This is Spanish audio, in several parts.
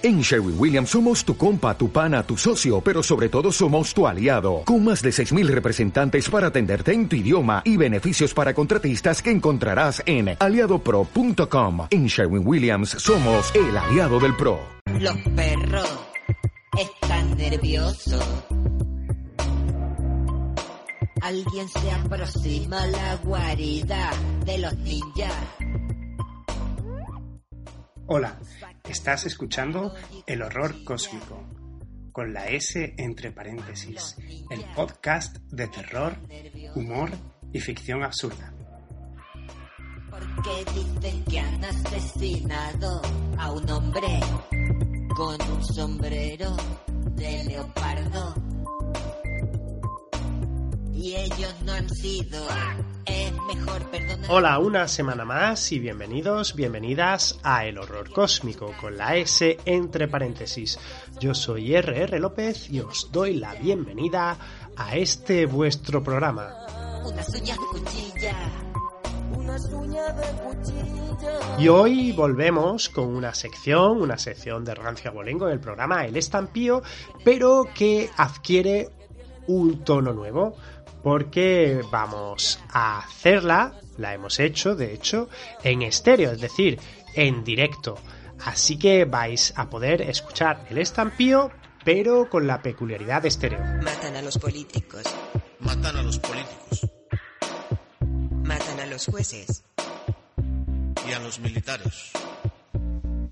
En Sherwin Williams somos tu compa, tu pana, tu socio, pero sobre todo somos tu aliado, con más de 6.000 representantes para atenderte en tu idioma y beneficios para contratistas que encontrarás en aliadopro.com. En Sherwin Williams somos el aliado del PRO. Los perros están nerviosos. Alguien se aproxima a la guarida de los ninjas. Hola, estás escuchando El Horror Cósmico, con la S entre paréntesis, el podcast de terror, humor y ficción absurda. Porque dicen que han asesinado a un hombre con un sombrero de leopardo. Y ellos no han sido. Es mejor perdonar. Hola, una semana más y bienvenidos, bienvenidas a El Horror Cósmico, con la S entre paréntesis. Yo soy RR López y os doy la bienvenida a este vuestro programa. Unas uñas de cuchilla. Y hoy volvemos con una sección, una sección de Rancio Abolengo del programa El Estampío, pero que adquiere un tono nuevo, porque vamos a hacerla, la hemos hecho, de hecho, en estéreo, es decir, en directo. Así que vais a poder escuchar El Estampío, pero con la peculiaridad de estéreo. Matan a los políticos. Matan a los políticos Matan a los jueces. y a los militares,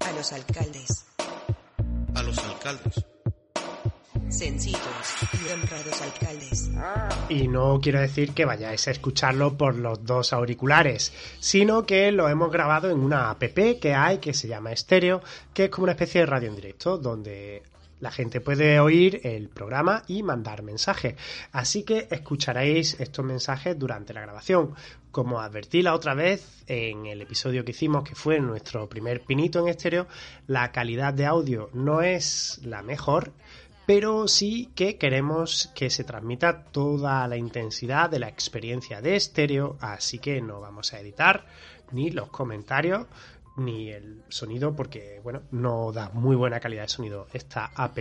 A los alcaldes. a los alcaldes. Y. Y no quiero decir que vayáis a escucharlo por los dos auriculares, sino que lo hemos grabado en una app que hay que se llama Estéreo, que es como una especie de radio en directo, donde la gente puede oír el programa y mandar mensajes. Así que escucharéis estos mensajes durante la grabación. Como advertí la otra vez en el episodio que hicimos, que fue nuestro primer pinito en estéreo, la calidad de audio no es la mejor, pero sí que queremos que se transmita toda la intensidad de la experiencia de estéreo, así que no vamos a editar ni los comentarios ni el sonido porque bueno no da muy buena calidad de sonido esta app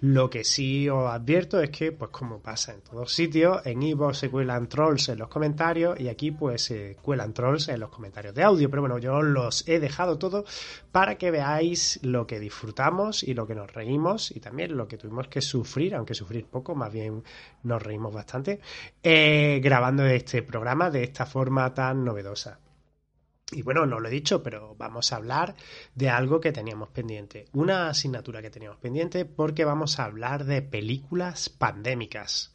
lo que sí os advierto es que pues como pasa en todos sitios en Evo se cuelan trolls en los comentarios y aquí pues se cuelan trolls en los comentarios de audio. Pero bueno yo los he dejado todo para que veáis lo que disfrutamos y lo que nos reímos y también lo que tuvimos que sufrir aunque sufrir poco más bien nos reímos bastante eh, grabando este programa de esta forma tan novedosa y bueno, no lo he dicho, pero vamos a hablar de algo que teníamos pendiente. Una asignatura que teníamos pendiente porque vamos a hablar de películas pandémicas.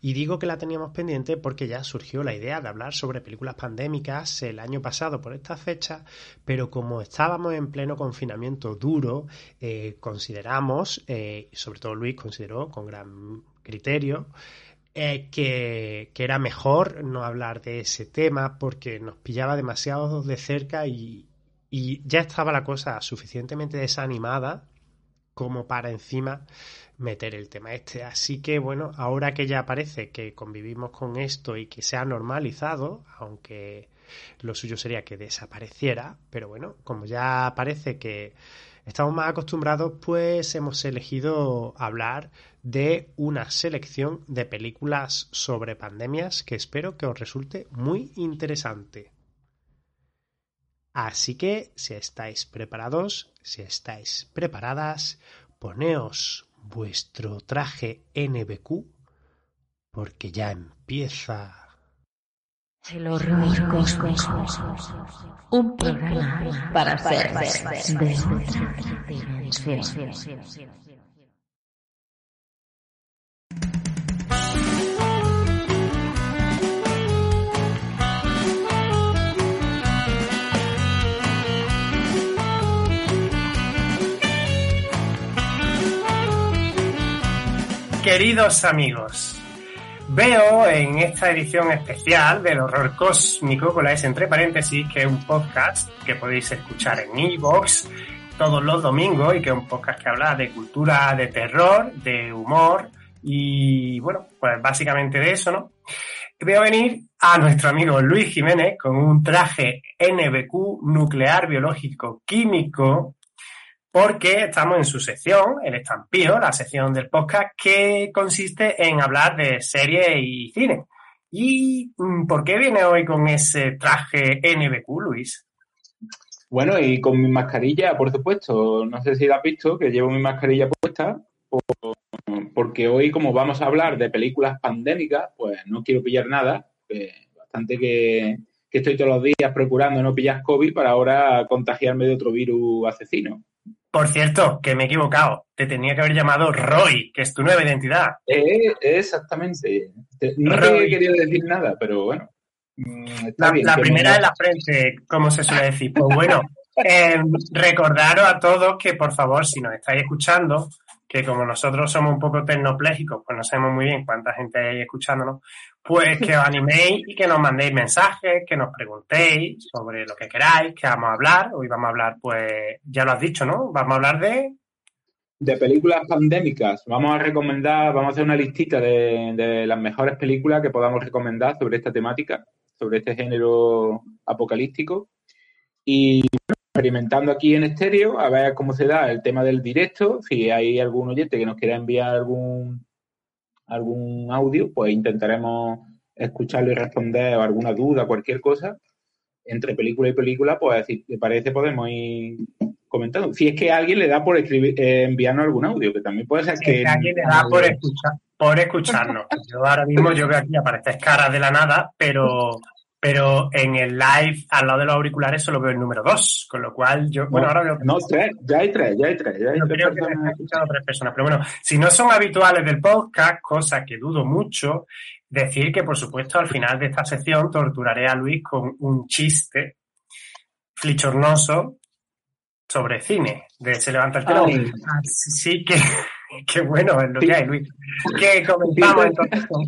Y digo que la teníamos pendiente porque ya surgió la idea de hablar sobre películas pandémicas el año pasado por esta fecha, pero como estábamos en pleno confinamiento duro, eh, consideramos, eh, sobre todo Luis consideró con gran criterio, eh, que, que era mejor no hablar de ese tema porque nos pillaba demasiado de cerca y, y ya estaba la cosa suficientemente desanimada como para encima meter el tema este. Así que bueno, ahora que ya parece que convivimos con esto y que se ha normalizado, aunque lo suyo sería que desapareciera, pero bueno, como ya parece que estamos más acostumbrados, pues hemos elegido hablar de una selección de películas sobre pandemias que espero que os resulte muy interesante. Así que, si estáis preparados, si estáis preparadas, poneos vuestro traje NBQ porque ya empieza El horror. Un programa para. Queridos amigos, veo en esta edición especial del horror cósmico con la S entre paréntesis que es un podcast que podéis escuchar en iVoox todos los domingos y que es un podcast que habla de cultura de terror, de humor y bueno, pues básicamente de eso, ¿no? Veo venir a nuestro amigo Luis Jiménez con un traje NBQ nuclear biológico químico porque estamos en su sección, el estampío, la sección del podcast, que consiste en hablar de series y cine. ¿Y mm, por qué viene hoy con ese traje NBQ, Luis? Bueno, y con mi mascarilla, por supuesto. No sé si la has visto, que llevo mi mascarilla puesta, porque hoy, como vamos a hablar de películas pandémicas, pues no quiero pillar nada. bastante que, que estoy todos los días procurando no pillar COVID para ahora contagiarme de otro virus asesino. Por cierto, que me he equivocado. Te tenía que haber llamado Roy, que es tu nueva identidad. Eh, exactamente. No te he querido decir nada, pero bueno. Mm, la, primera de la frente, como se suele decir. Pues bueno, eh, recordaros a todos que, por favor, si nos estáis escuchando, que como nosotros somos un poco tecnoplégicos, pues no sabemos muy bien cuánta gente hay escuchándonos, pues que os animéis y que nos mandéis mensajes, que nos preguntéis sobre lo que queráis, que vamos a hablar. Hoy vamos a hablar, pues, ya lo has dicho, ¿no? Vamos a hablar de... De películas pandémicas. Vamos a recomendar, vamos a hacer una listita de, de las mejores películas que podamos recomendar sobre esta temática, sobre este género apocalíptico. Y experimentando aquí en estéreo, a ver cómo se da el tema del directo. Si hay algún oyente que nos quiera enviar algún, algún audio, pues intentaremos escucharlo y responder alguna duda, cualquier cosa. Entre película y película, pues si te parece, podemos ir comentando. Si es que alguien le da por escribir, eh, enviarnos algún audio, que también puede ser que. alguien le da por, escuchar, por escucharnos. Yo ahora mismo, yo veo aquí apareces caras de la nada, pero pero en el live al lado de los auriculares solo veo el número dos, con lo cual yo, bueno, ahora veo... No, tres, ya hay tres, ya hay tres. Ya hay tres creo que han escuchado tres personas, pero bueno, si no son habituales del podcast, cosa que dudo mucho, decir que por supuesto al final de esta sección torturaré a Luis con un chiste flichornoso sobre cine, de Se levanta el telón. Así que, qué bueno es lo que hay, Luis. Que comenzamos entonces con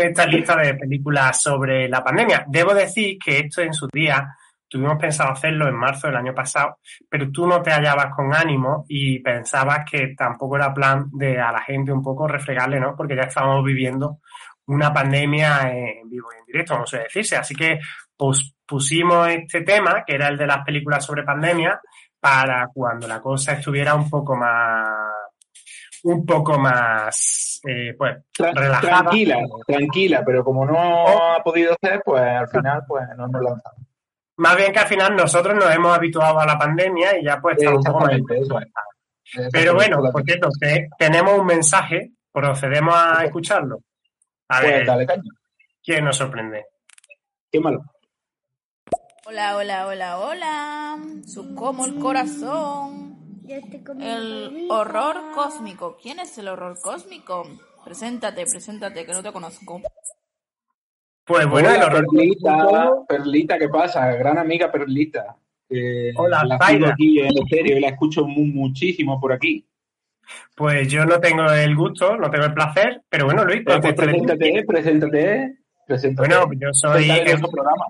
esta lista de películas sobre la pandemia. Debo decir que esto en su día tuvimos pensado hacerlo en marzo del año pasado, pero tú no te hallabas con ánimo y pensabas que tampoco era plan de a la gente un poco refregarle, ¿no? Porque ya estábamos viviendo una pandemia en vivo y en directo, no sé decirse. Así que pues, pusimos este tema, que era el de las películas sobre pandemia, para cuando la cosa estuviera un poco más un poco más eh, pues, relajada. Tranquila, tranquila, pero como no oh. ha podido ser, pues al final pues no nos lanzamos. Más bien que al final nosotros nos hemos habituado a la pandemia y ya pues estamos un poco más Pero bueno, por cierto, tenemos un mensaje, procedemos a escucharlo. A pues ver, dale caña. ¿quién nos sorprende? Qué malo. Hola, hola, hola, hola. Su como el corazón. El horror cósmico. ¿Quién es el horror cósmico? Preséntate, preséntate, que no te conozco. Pues bueno, el horror Perlita, Perlita, ¿qué pasa? Gran amiga Perlita. Hola, la sigo aquí en serio y la escucho muchísimo por aquí. Pues yo no tengo el gusto, no tengo el placer, pero bueno, Luis, pues, pues preséntate, preséntate, preséntate. Bueno, yo soy el programa.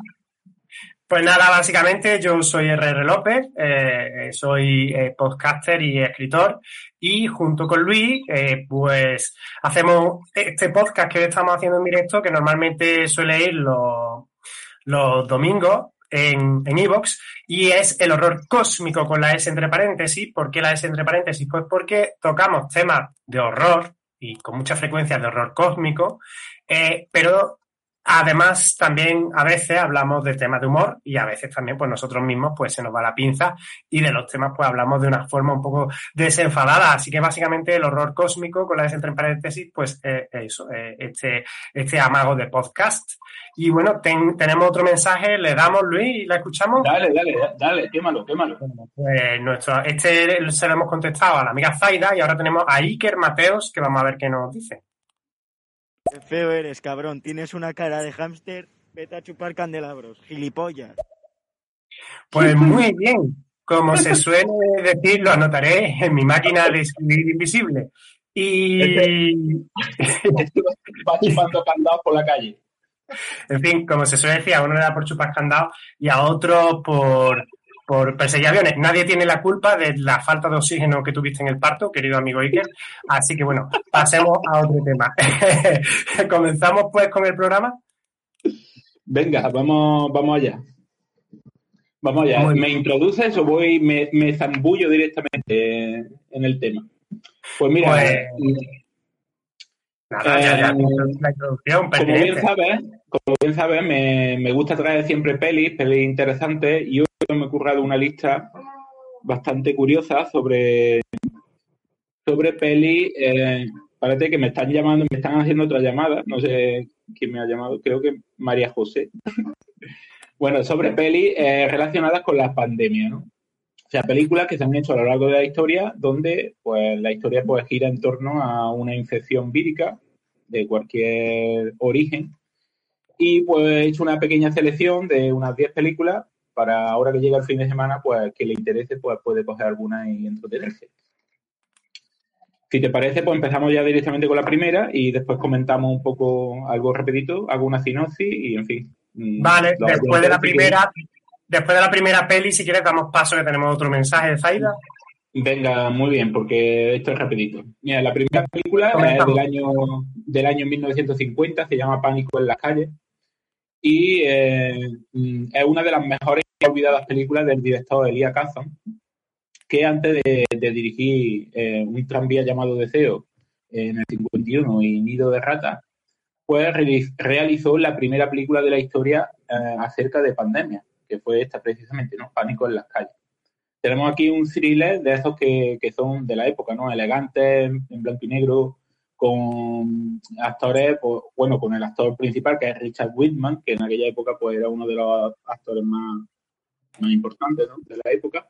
Pues nada, básicamente yo soy RR López, eh, soy eh, podcaster y escritor y junto con Luis eh, pues hacemos este podcast que estamos haciendo en directo que normalmente suele ir los, domingos en Evox y es el horror cósmico con la S entre paréntesis. ¿Por qué la S entre paréntesis? Pues porque tocamos temas de horror y con mucha frecuencia de horror cósmico, pero Además, también a veces hablamos de temas de humor y a veces también pues nosotros mismos pues se nos va la pinza y de los temas pues hablamos de una forma un poco desenfadada. Así que básicamente el horror cósmico con la S entre paréntesis pues eh, eso, eh, este, este amago de podcast. Y bueno, tenemos otro mensaje, le damos Luis y la escuchamos. Dale, dale, dale, quémalo, quémalo. Pues nuestro, este se lo hemos contestado a la amiga Zaida y ahora tenemos a Iker Mateos que vamos a ver qué nos dice. Qué feo eres, cabrón. Tienes una cara de hámster. Vete a chupar candelabros. Gilipollas. Pues muy bien. Como se suele decir, lo anotaré en mi máquina de escribir invisible. Y. Este va chupando candados por la calle. En fin, como se suele decir, a uno le da por chupar candados y a otro por por perseguir aviones. Nadie tiene la culpa de la falta de oxígeno que tuviste en el parto, querido amigo Iker. Así que bueno, pasemos a otro tema. ¿Comenzamos pues con el programa? Venga, vamos, vamos allá. Vamos allá, ¿me introduces o voy, me, me zambullo directamente en el tema? Pues mira, Pues, Nada, ya, ya, Eh, la introducción como bien sabes, como bien sabes, me, me gusta traer siempre pelis, pelis interesantes, y hoy me he currado una lista bastante curiosa sobre, sobre pelis. Eh, parece que me están llamando, me están haciendo otra llamada, no sé quién me ha llamado, creo que María José. bueno, sobre pelis eh, relacionadas con la pandemia, ¿no? O sea, películas que se han hecho a lo largo de la historia donde pues la historia pues gira en torno a una infección vírica de cualquier origen. Y pues he hecho una pequeña selección de unas 10 películas para ahora que llega el fin de semana, pues que le interese, pues puede coger alguna y entretenerse. Si te parece, pues empezamos ya directamente con la primera y después comentamos un poco algo rapidito, hago una sinopsis y en fin. mm, Vale, después de la primera, después de la primera peli, si quieres, damos paso que tenemos otro mensaje de Zaida. Venga, muy bien, porque esto es rapidito. Mira, la primera película es del año, del año 1950, se llama Pánico en las calles, y eh, mm, es una de las mejores y olvidadas películas del director Elia Kazan, que antes de, dirigir eh, un tranvía llamado Deseo en el 51 y Nido de Ratas, pues reali- realizó la primera película de la historia eh, acerca de pandemia, que fue esta precisamente, ¿no? Pánico en las calles tenemos aquí un thriller de esos que, que son de la época, ¿no? Elegantes, en blanco y negro, con actores, pues, bueno, con el actor principal, que es Richard Whitman, que en aquella época pues era uno de los actores más, más importantes ¿no? de la época.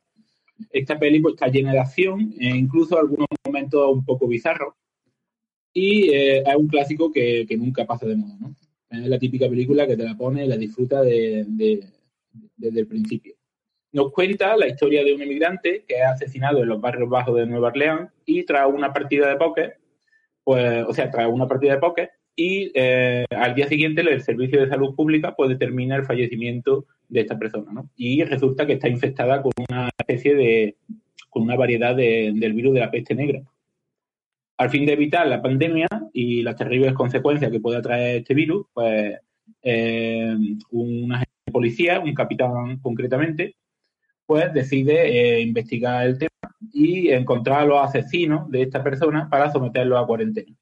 Esta peli pues, está llena de acción, e incluso algunos momentos un poco bizarros. Y eh, es un clásico que, que nunca pasa de moda, ¿no? Es la típica película que te la pone y la disfruta de- de- desde el principio nos cuenta la historia de un emigrante que es asesinado en los barrios bajos de Nueva Orleans y tras una partida de póker, pues, o sea, tras una partida de póker y eh, al día siguiente el Servicio de Salud Pública pues determina el fallecimiento de esta persona, ¿no? Y resulta que está infectada con una especie de, con una variedad de- del virus de la peste negra. Al fin de evitar la pandemia y las terribles consecuencias que puede traer este virus, pues eh, un agente de policía, un capitán concretamente, pues decide eh, investigar el tema y encontrar a los asesinos de esta persona para someterlos a cuarentena.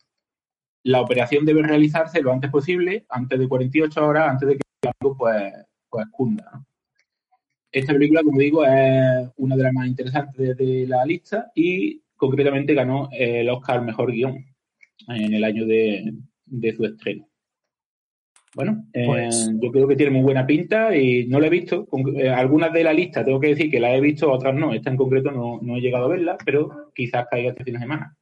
La operación debe realizarse lo antes posible, antes de 48 horas, antes de que algo pues, pues cunda. Esta película, como digo, es una de las más interesantes de la lista y concretamente ganó el Oscar Mejor Guión en el año de su estreno. Bueno, eh, Pues- yo creo que tiene muy buena pinta y no la he visto. Con- eh, algunas de la lista tengo que decir que las he visto, otras no. Esta en concreto no, no he llegado a verla, pero quizás caiga este fin de semana.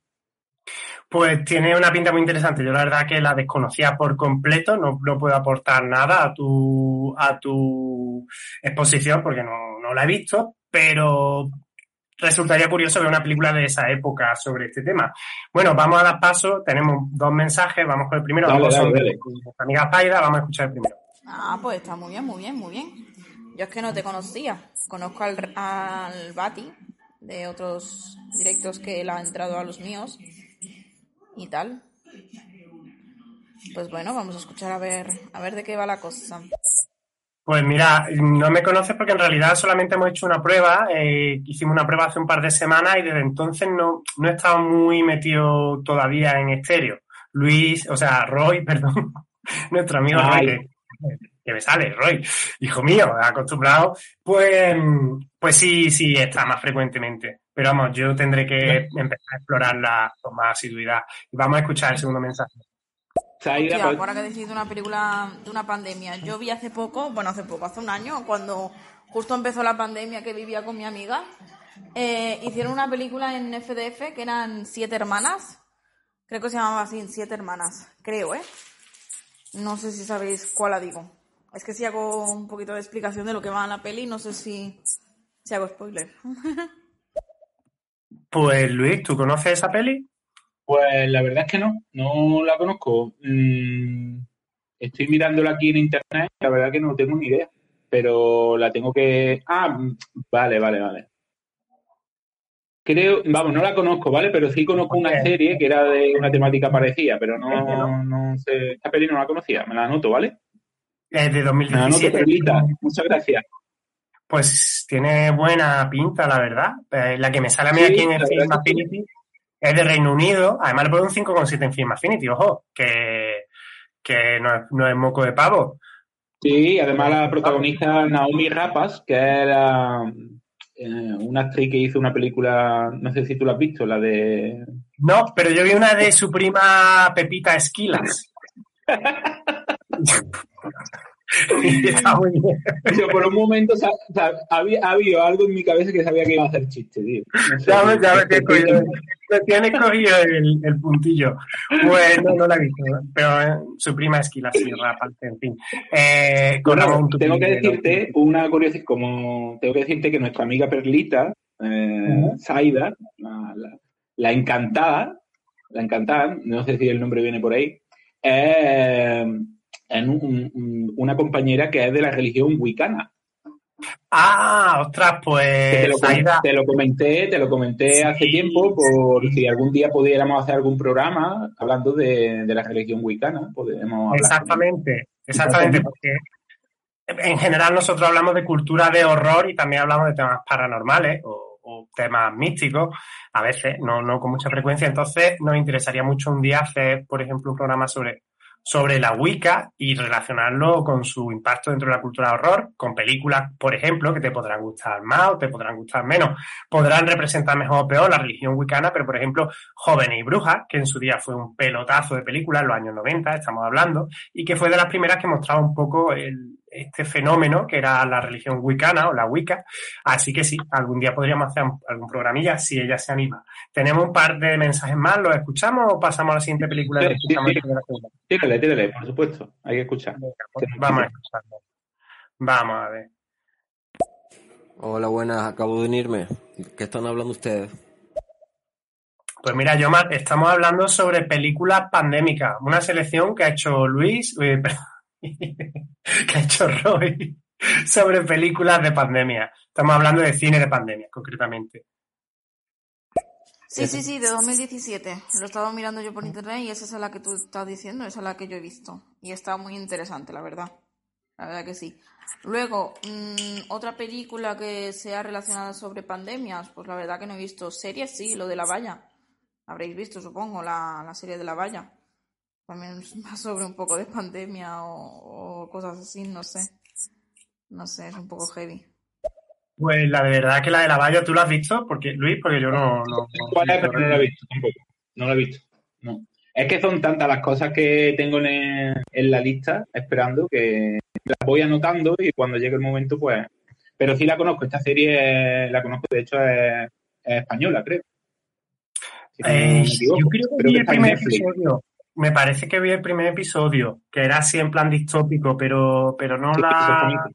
Pues tiene una pinta muy interesante. Yo la verdad que la desconocía por completo, no, no puedo aportar nada a tu, a tu exposición porque no, no la he visto, pero resultaría curioso ver una película de esa época sobre este tema. Bueno, vamos a dar paso, tenemos dos mensajes, vamos con el primero, Dale, de nuestra amiga Paida, vamos a escuchar el primero. Ah, pues está muy bien, muy bien, muy bien. Yo es que no te conocía. Conozco al, al Bati de otros directos que él ha entrado a los míos y tal. Pues bueno, vamos a escuchar a ver, a ver de qué va la cosa. Pues mira, no me conoces porque en realidad solamente hemos hecho una prueba, eh, hicimos una prueba hace un par de semanas y desde entonces no, no he estado muy metido todavía en estéreo. Luis, o sea, Roy, perdón, nuestro amigo Roy, que, que me sale, Roy, hijo mío, acostumbrado, pues, pues sí, sí, está más frecuentemente. Pero vamos, yo tendré que empezar a explorarla con más asiduidad. Y vamos a escuchar el segundo mensaje. Hostia, pues, ahora que decís de una película de una pandemia, yo vi hace poco, bueno, hace poco, hace un año, cuando justo empezó la pandemia que vivía con mi amiga, eh, hicieron una película en FDF que eran siete hermanas, creo que se llamaba así, siete hermanas, creo, ¿eh? No sé si sabéis cuál la digo. Es que si hago un poquito de explicación de lo que va en la peli, no sé si, si hago spoiler. Pues Luis, ¿tú conoces esa peli? Pues la verdad es que no, no la conozco. Mm, estoy mirándola aquí en internet, la verdad que no tengo ni idea, pero la tengo que... Ah, vale, vale, vale. Creo, vamos, no la conozco, ¿vale? Pero sí conozco una serie que era de una temática parecida, pero Es no, no. no sé, esta peli no la conocía, me la anoto, ¿vale? Es de Me la anoto, 2017. Perlita, muchas gracias. Pues tiene buena pinta, la verdad. Eh, la que me sale a mí Sí, aquí en el Film es de Reino Unido. Además le pongo un 5,7 en Film Affinity, ojo, que, que no, es, no es moco de pavo. Sí, además la protagonista Naomi Rapace, que era eh, una actriz que hizo una película, no sé si tú la has visto, la de... No, pero yo vi una de su prima Pepita Esquilas. Está muy bien. Yo por un momento sa- sa- había, había algo en mi cabeza que sabía que iba a hacer chiste, tío. No sé. Que cogido- me tienes cogido el, el puntillo. Bueno, no la he visto, pero eh, su prima Esquilas, sí, rapante, en fin. Eh, Bueno, corramos un tengo que decirte una curiosidad, como tengo que decirte que nuestra amiga Perlita, eh, Ujú. Zaida, la, la- la encantada, la encantada, no sé si el nombre viene por ahí, es en un- un- una compañera que es de la religión wicana. Ah, ostras, te, pues lo, te lo comenté, te lo comenté hace tiempo por si algún día pudiéramos hacer algún programa hablando de, de la religión wicana, podemos hablar. exactamente, exactamente, porque en general nosotros hablamos de cultura de horror y también hablamos de temas paranormales o, o temas místicos, a veces, no, no con mucha frecuencia, entonces nos interesaría mucho un día hacer, por ejemplo, un programa sobre sobre la Wicca y relacionarlo con su impacto dentro de la cultura de horror, con películas, por ejemplo, que te podrán gustar más o te podrán gustar menos. Podrán representar mejor o peor la religión wicana, pero por ejemplo, Jóvenes y Brujas, que en su día fue un pelotazo de película en los años 90, estamos hablando, y que fue de las primeras que mostraba un poco el- este fenómeno que era la religión wicana o la Wicca. Así que sí, algún día podríamos hacer algún programilla si ella se anima. Tenemos un par de mensajes más, ¿los escuchamos o pasamos a la siguiente película? Sí, escuchamos sí, segunda? Tírale, tírale, por supuesto, hay que escuchar. Pues, Vamos a escucharlo. Vamos a ver. Hola, buenas, acabo de unirme. ¿Qué están hablando ustedes? Pues mira, Yomar, estamos hablando sobre películas pandémicas, una selección que ha hecho Luis, eh, que ha hecho Roy sobre películas de pandemia. Estamos hablando de cine de pandemia, concretamente. Sí, sí, sí, de 2017. Lo estaba mirando yo por internet y esa es la que tú estás diciendo, esa es la que yo he visto. Y está muy interesante, la verdad. La verdad que sí. Luego, mm, otra película que sea relacionada sobre pandemias, pues la verdad que no he visto. Series, sí, lo de la valla. Habréis visto, supongo, la, la serie de la valla. También es más sobre un poco de pandemia o, o cosas así, no sé. No sé, es un poco heavy. Pues la de verdad que la de la valla, ¿tú la has visto? Porque, Luis, porque yo no... no- ¿Cuál es? Pero no la he visto tampoco. No la he visto. No. Es que son tantas las cosas que tengo en, en la lista esperando que las voy anotando y cuando llegue el momento, pues. Pero sí la conozco. Esta serie la conozco, de hecho, es, es española, creo. Si no Eh, equivoco. yo creo que Creo vi que el está primer episodio. Me parece que vi el primer episodio, que era así en plan distópico, pero, pero no Sí, la,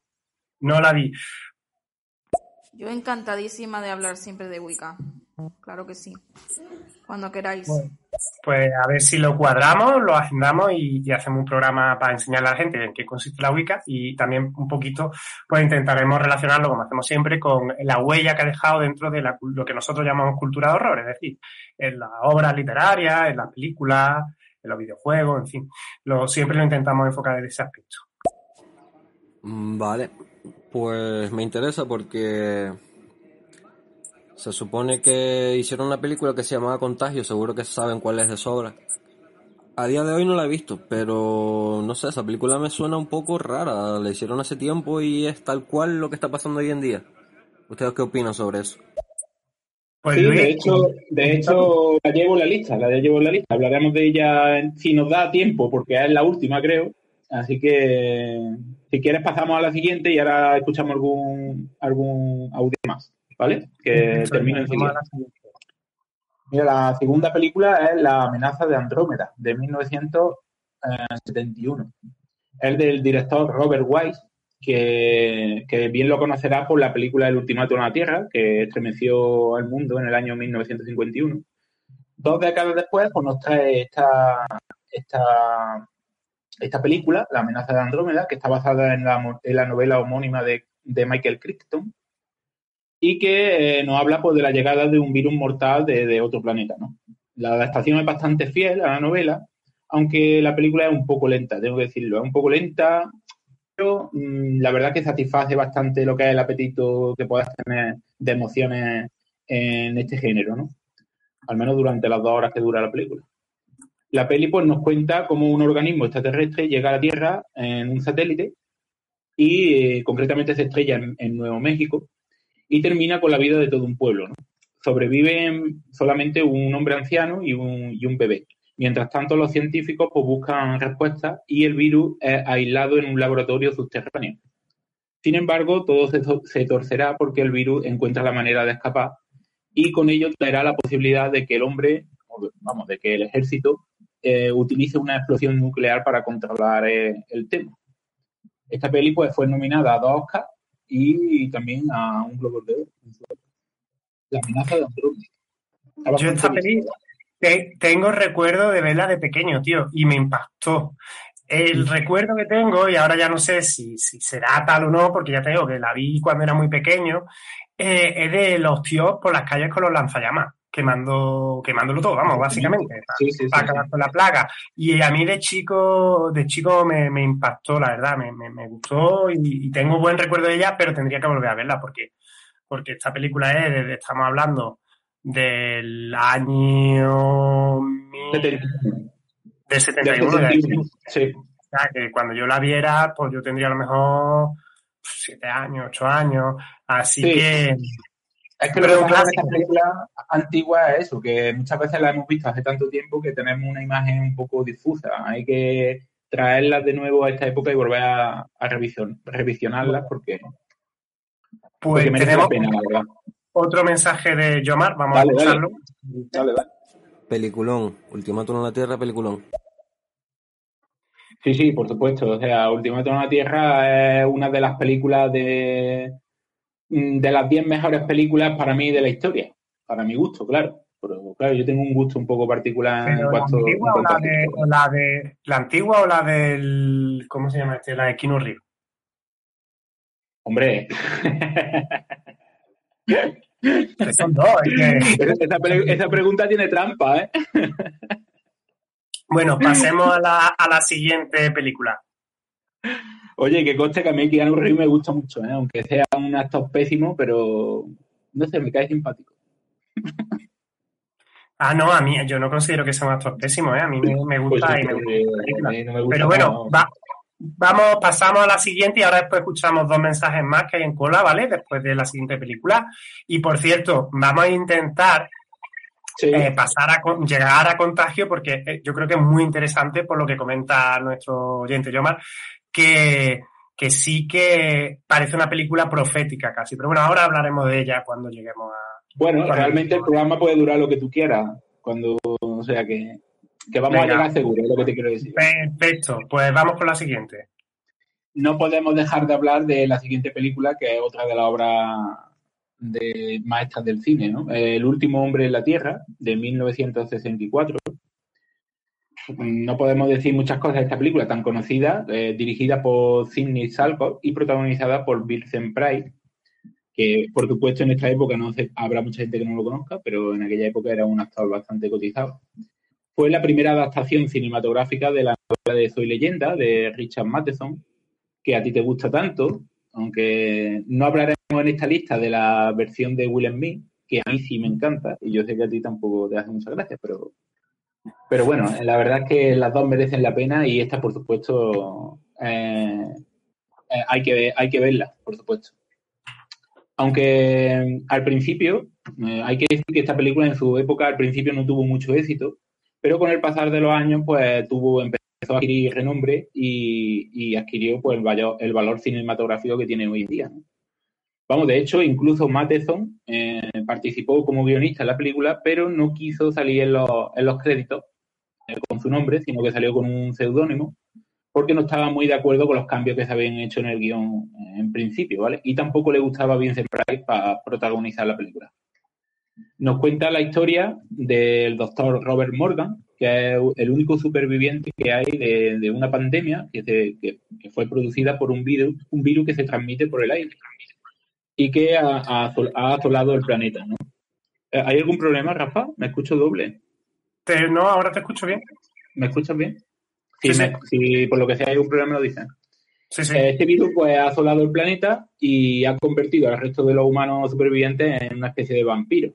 no la vi. Yo encantadísima de hablar siempre de Wicca. Claro que sí. Cuando queráis. Bueno, Pues a ver si lo cuadramos, lo agendamos y, y hacemos un programa para enseñarle a la gente en qué consiste la Wicca y también un poquito pues intentaremos relacionarlo, como hacemos siempre, con la huella que ha dejado dentro de la, lo que nosotros llamamos cultura de horror, es decir, en las obras literarias, en las películas, en los videojuegos, en fin. Lo, siempre lo intentamos enfocar desde ese aspecto. Mm, Vale, pues me interesa porque se supone que hicieron una película que se llamaba Contagio, seguro que saben cuál es de sobra. A día de hoy no la he visto, pero no sé, esa película me suena un poco rara. La hicieron hace tiempo y es tal cual lo que está pasando hoy en día. ¿Ustedes qué opinan sobre eso? Pues Sí, de hecho, de hecho la llevo en la lista, la llevo en la lista. Hablaremos de ella si nos da tiempo, porque es la última, creo. Así que si quieres pasamos a la siguiente y ahora escuchamos algún algún audio más, ¿vale? Que termino vamos a enseguida. Mira, la segunda película es La amenaza de Andrómeda, de 1971. Es del director Robert Wise, que, que bien lo conocerá por la película El ultimátum a la Tierra, que estremeció al mundo en el año 1951. Dos décadas después, pues nos trae esta, esta, esta película, La amenaza de Andrómeda, que está basada en la, en la novela homónima de, de Michael Crichton, y que eh, nos habla pues, de la llegada de un virus mortal de, de otro planeta. ¿no? La adaptación es bastante fiel a la novela, aunque la película es un poco lenta, tengo que decirlo. Es un poco lenta, la verdad que satisface bastante lo que es el apetito que puedas tener de emociones en este género, ¿no? Al menos durante las dos horas que dura la película. La peli pues, nos cuenta cómo un organismo extraterrestre llega a la Tierra en un satélite y eh, concretamente se estrella en, Nuevo México y termina con la vida de todo un pueblo. Sobreviven solamente un hombre anciano y un, y un bebé. Mientras tanto, los científicos pues, buscan respuestas y el virus es aislado en un laboratorio subterráneo. Sin embargo, todo se, se, torcerá porque el virus encuentra la manera de escapar y con ello traerá la posibilidad de que el hombre, vamos, de que el ejército eh, utilice una explosión nuclear para controlar eh, el tema. Esta peli pues, fue nominada a dos Oscars y también a un Globo de Oro. La amenaza de Andrómeda. Yo esta peli tengo recuerdo de verla de pequeño, tío, y me impactó. El recuerdo que tengo, y ahora ya no sé si, si será tal o no, porque ya te digo que la vi cuando era muy pequeño, eh, es de los tíos por las calles con los lanzallamas, quemando, quemándolo todo, vamos, básicamente, para, acabar con la plaga. Y a mí de chico, de chico me, impactó, la verdad, me, gustó y, tengo buen recuerdo de ella, pero tendría que volver a verla porque, porque esta película es, estamos hablando del año de 71, sí. O sea, que cuando yo la viera, pues yo tendría a lo mejor siete años, ocho años, así que... Es que lo que esta película antigua es eso, que muchas veces la hemos visto hace tanto tiempo que tenemos una imagen un poco difusa. Hay que traerlas de nuevo a esta época y volver a, a revisionarlas porque, pues tenemos otro mensaje de Yomar, vamos a escucharlo. Dale, dale. Peliculón, Ultimátum en la Tierra, peliculón. Sí, sí, por supuesto. O sea, Ultimátum en la Tierra es una de las películas de, de las 10 mejores películas para mí de la historia. Para mi gusto, claro. Pero claro, yo tengo un gusto un poco particular en cuanto, la antigua, o la, de, la de la antigua o la del ¿cómo se llama este? La de Kino Reeves. Hombre. Son dos, esa, pregunta tiene trampa, ¿eh? Bueno, pasemos a la, a la siguiente película. Oye, que coste que a mí Keanu Reeves me gusta mucho, ¿eh? aunque sea un actor pésimo, pero no sé, me cae simpático. Ah, no, a mí yo no considero que sea un actor pésimo, ¿eh? A mí me, gusta pues y me gusta. pero bueno, va, Vamos, pasamos a la siguiente y ahora después escuchamos dos mensajes más que hay en cola, ¿vale? Después de la siguiente película. Y por cierto, vamos a intentar eh, pasar a llegar a contagio porque eh, yo creo que es muy interesante por lo que comenta nuestro oyente Yomar, que, que sí que parece una película profética casi. Pero bueno, ahora hablaremos de ella cuando lleguemos a... Bueno, realmente el programa puede durar lo que tú quieras, cuando, o sea que que vamos a llegar seguro, es lo que te quiero decir. Perfecto, pues vamos con la siguiente. No podemos dejar de hablar de la siguiente película, que es otra de las obras de maestras del cine, ¿no? El último hombre en la Tierra, de 1964. No podemos decir muchas cosas de esta película tan conocida, eh, dirigida por Sidney Salcott y protagonizada por Vincent Price, que por supuesto en esta época no habrá mucha gente que no lo conozca, pero en aquella época era un actor bastante cotizado. Fue la primera adaptación cinematográfica de la novela de Soy Leyenda, de Richard Matheson, que a ti te gusta tanto, aunque no hablaremos en esta lista de la versión de Will Smith, que a mí sí me encanta, y yo sé que a ti tampoco te hace muchas gracias, pero, pero bueno, la verdad es que las dos merecen la pena y esta, por supuesto, eh, eh, hay, que, hay que verla, por supuesto. Aunque al principio, eh, hay que decir que esta película en su época al principio no tuvo mucho éxito, pero con el pasar de los años, pues tuvo, empezó a adquirir renombre y, adquirió pues, el, valor, cinematográfico que tiene hoy día. Vamos, de hecho, incluso Matheson eh, participó como guionista en la película, pero no quiso salir en los, en los créditos eh, con su nombre, sino que salió con un seudónimo, porque no estaba muy de acuerdo con los cambios que se habían hecho en el guion eh, en principio, ¿vale? Y tampoco le gustaba Vincent Price para protagonizar la película nos cuenta la historia del doctor Robert Morgan, que es el único superviviente que hay de, una pandemia que, fue producida por un virus, un virus que se transmite por el aire y que ha, asolado el planeta. ¿no? Eh, ¿Hay algún problema, Rafa? ¿Me escucho doble? no, ahora te escucho bien. ¿Me escuchas bien? Si, por lo que sea hay un problema, lo dicen. Este virus pues, ha asolado el planeta y ha convertido al resto de los humanos supervivientes en una especie de vampiro.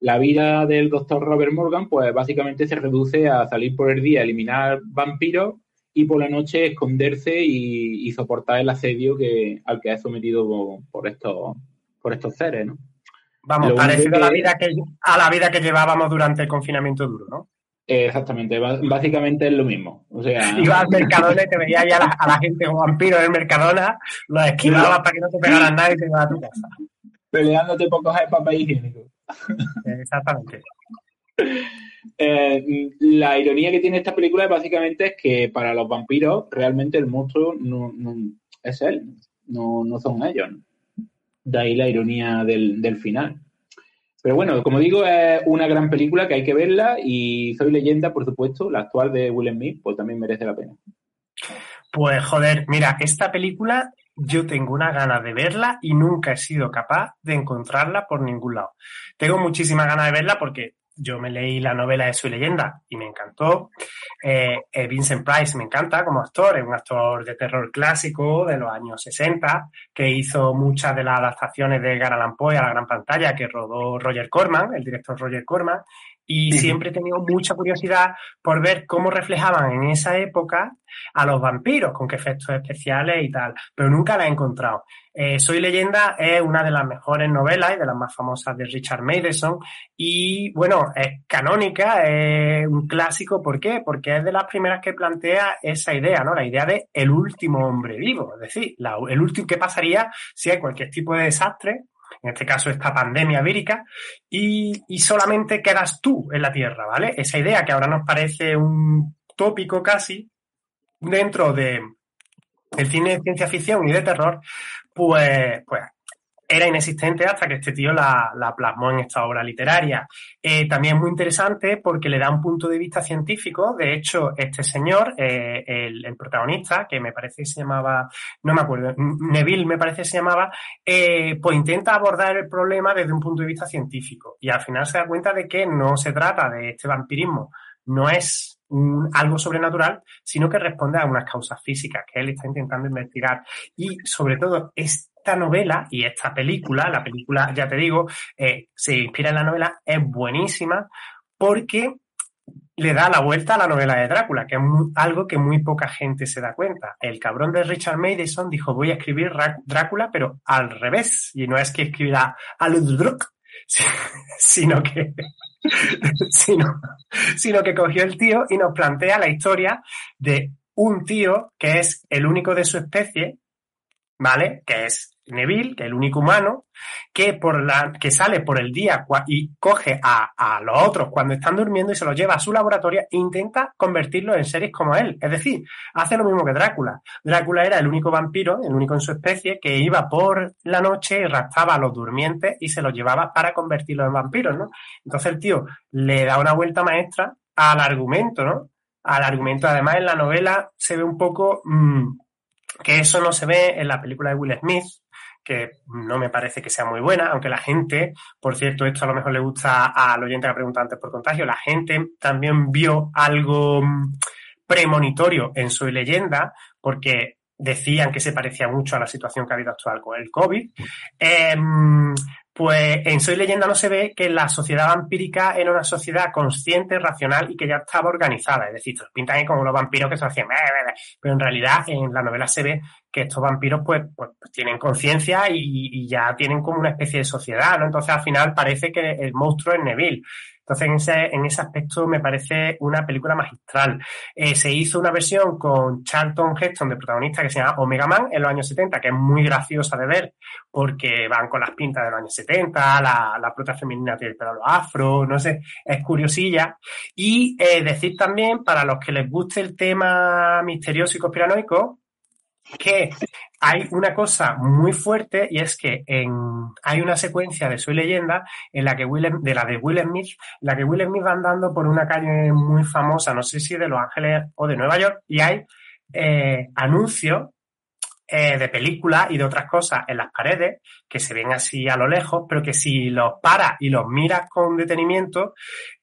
La vida del doctor Robert Morgan, pues básicamente se reduce a salir por el día, eliminar vampiros y por la noche esconderse y, soportar el asedio que, al que ha sometido por estos, por estos seres, ¿no? Vamos, parecido a la vida que a la vida que llevábamos durante el confinamiento duro, ¿no? Exactamente, básicamente es lo mismo. O sea... Ibas al Mercadona y te veías ya a la, gente como vampiro del Mercadona, los esquivabas para que no te pegaran nada y te ibas a tu casa. Peleándote por coger papel higiénico. Exactamente. Eh, la ironía que tiene esta película es básicamente es que para los vampiros realmente el monstruo no, es él, no, no son ellos. De ahí la ironía del, del final. Pero bueno, como digo, es una gran película que hay que verla y Soy leyenda, por supuesto, la actual de Will Smith, pues también merece la pena. Pues joder, mira, esta película yo tengo una ganas de verla y nunca he sido capaz de encontrarla por ningún lado. Tengo muchísimas ganas de verla porque yo me leí la novela de su leyenda y me encantó. Eh, eh, Vincent Price me encanta como actor, es un actor de terror clásico de los años 60, que hizo muchas de las adaptaciones de Edgar Allan Poe a la gran pantalla que rodó Roger Corman, el director Roger Corman, y siempre he tenido mucha curiosidad por ver cómo reflejaban en esa época a los vampiros, con qué efectos especiales y tal, pero nunca la he encontrado. Eh, Soy leyenda es una de las mejores novelas y de las más famosas de Richard Matheson y bueno, es canónica, es un clásico, ¿por qué? Porque es de las primeras que plantea esa idea, ¿no? La idea de el último hombre vivo, es decir, el último que pasaría si hay cualquier tipo de desastre en este caso esta pandemia vírica, y, solamente quedas tú en la Tierra, ¿vale? Esa idea que ahora nos parece un tópico casi dentro de el cine de ciencia ficción y de terror, pues, pues era inexistente hasta que este tío la, plasmó en esta obra literaria. Eh, también es muy interesante porque le da un punto de vista científico. De hecho, este señor, eh, el, protagonista, que me parece que se llamaba, no me acuerdo, Neville me parece que se llamaba, eh, pues intenta abordar el problema desde un punto de vista científico. Y al final se da cuenta de que no se trata de este vampirismo, no es algo sobrenatural, sino que responde a unas causas físicas que él está intentando investigar. Y sobre todo, es novela y esta película, la película, ya te digo, eh, se inspira en la novela, es buenísima porque le da la vuelta a la novela de Drácula, que es algo que muy poca gente se da cuenta. El cabrón de Richard Matheson dijo, voy a escribir Drácula, pero al revés. Y no es que escribirá a sino que, sino, sino que cogió el tío y nos plantea la historia de un tío que es el único de su especie, ¿vale? Que es Neville, que es el único humano, que, por la, que sale por el día y coge a, a, los otros cuando están durmiendo y se los lleva a su laboratorio e intenta convertirlos en seres como él. Es decir, hace lo mismo que Drácula. Drácula era el único vampiro, el único en su especie, que iba por la noche y raptaba a los durmientes y se los llevaba para convertirlos en vampiros, ¿no? Entonces el tío le da una vuelta maestra al argumento, ¿no? Al argumento, además, en la novela se ve un poco mmm, que eso no se ve en la película de Will Smith, que no me parece que sea muy buena, aunque la gente, por cierto, esto a lo mejor le gusta al oyente que ha preguntado antes por contagio, la gente también vio algo mm, premonitorio en su leyenda, porque decían que se parecía mucho a la situación que ha habido actual con el COVID. Eh, pues en Soy leyenda no se ve que la sociedad vampírica era una sociedad consciente, racional y que ya estaba organizada. Es decir, pintan ahí como los vampiros que se hacían, pero en realidad en la novela se ve que estos vampiros pues, pues, pues tienen conciencia y, ya tienen como una especie de sociedad, ¿no? Entonces al final parece que el monstruo es Neville. Entonces, en ese, en ese aspecto me parece una película magistral. Eh, se hizo una versión con Charlton Heston de protagonista que se llama Omega Man en los años 70, que es muy graciosa de ver porque van con las pintas de los años 70, la, la prota femenina tiene el pelo afro, no sé, es curiosilla. Y eh, decir también, para los que les guste el tema misterioso y conspiranoico, que hay una cosa muy fuerte y es que en, hay una secuencia de Soy Leyenda en la que Will, de la de Will Smith, en la que Will Smith va andando por una calle muy famosa, no sé si de Los Ángeles o de Nueva York, y hay eh, anuncios eh, de películas y de otras cosas en las paredes que se ven así a lo lejos, pero que si los paras y los miras con detenimiento,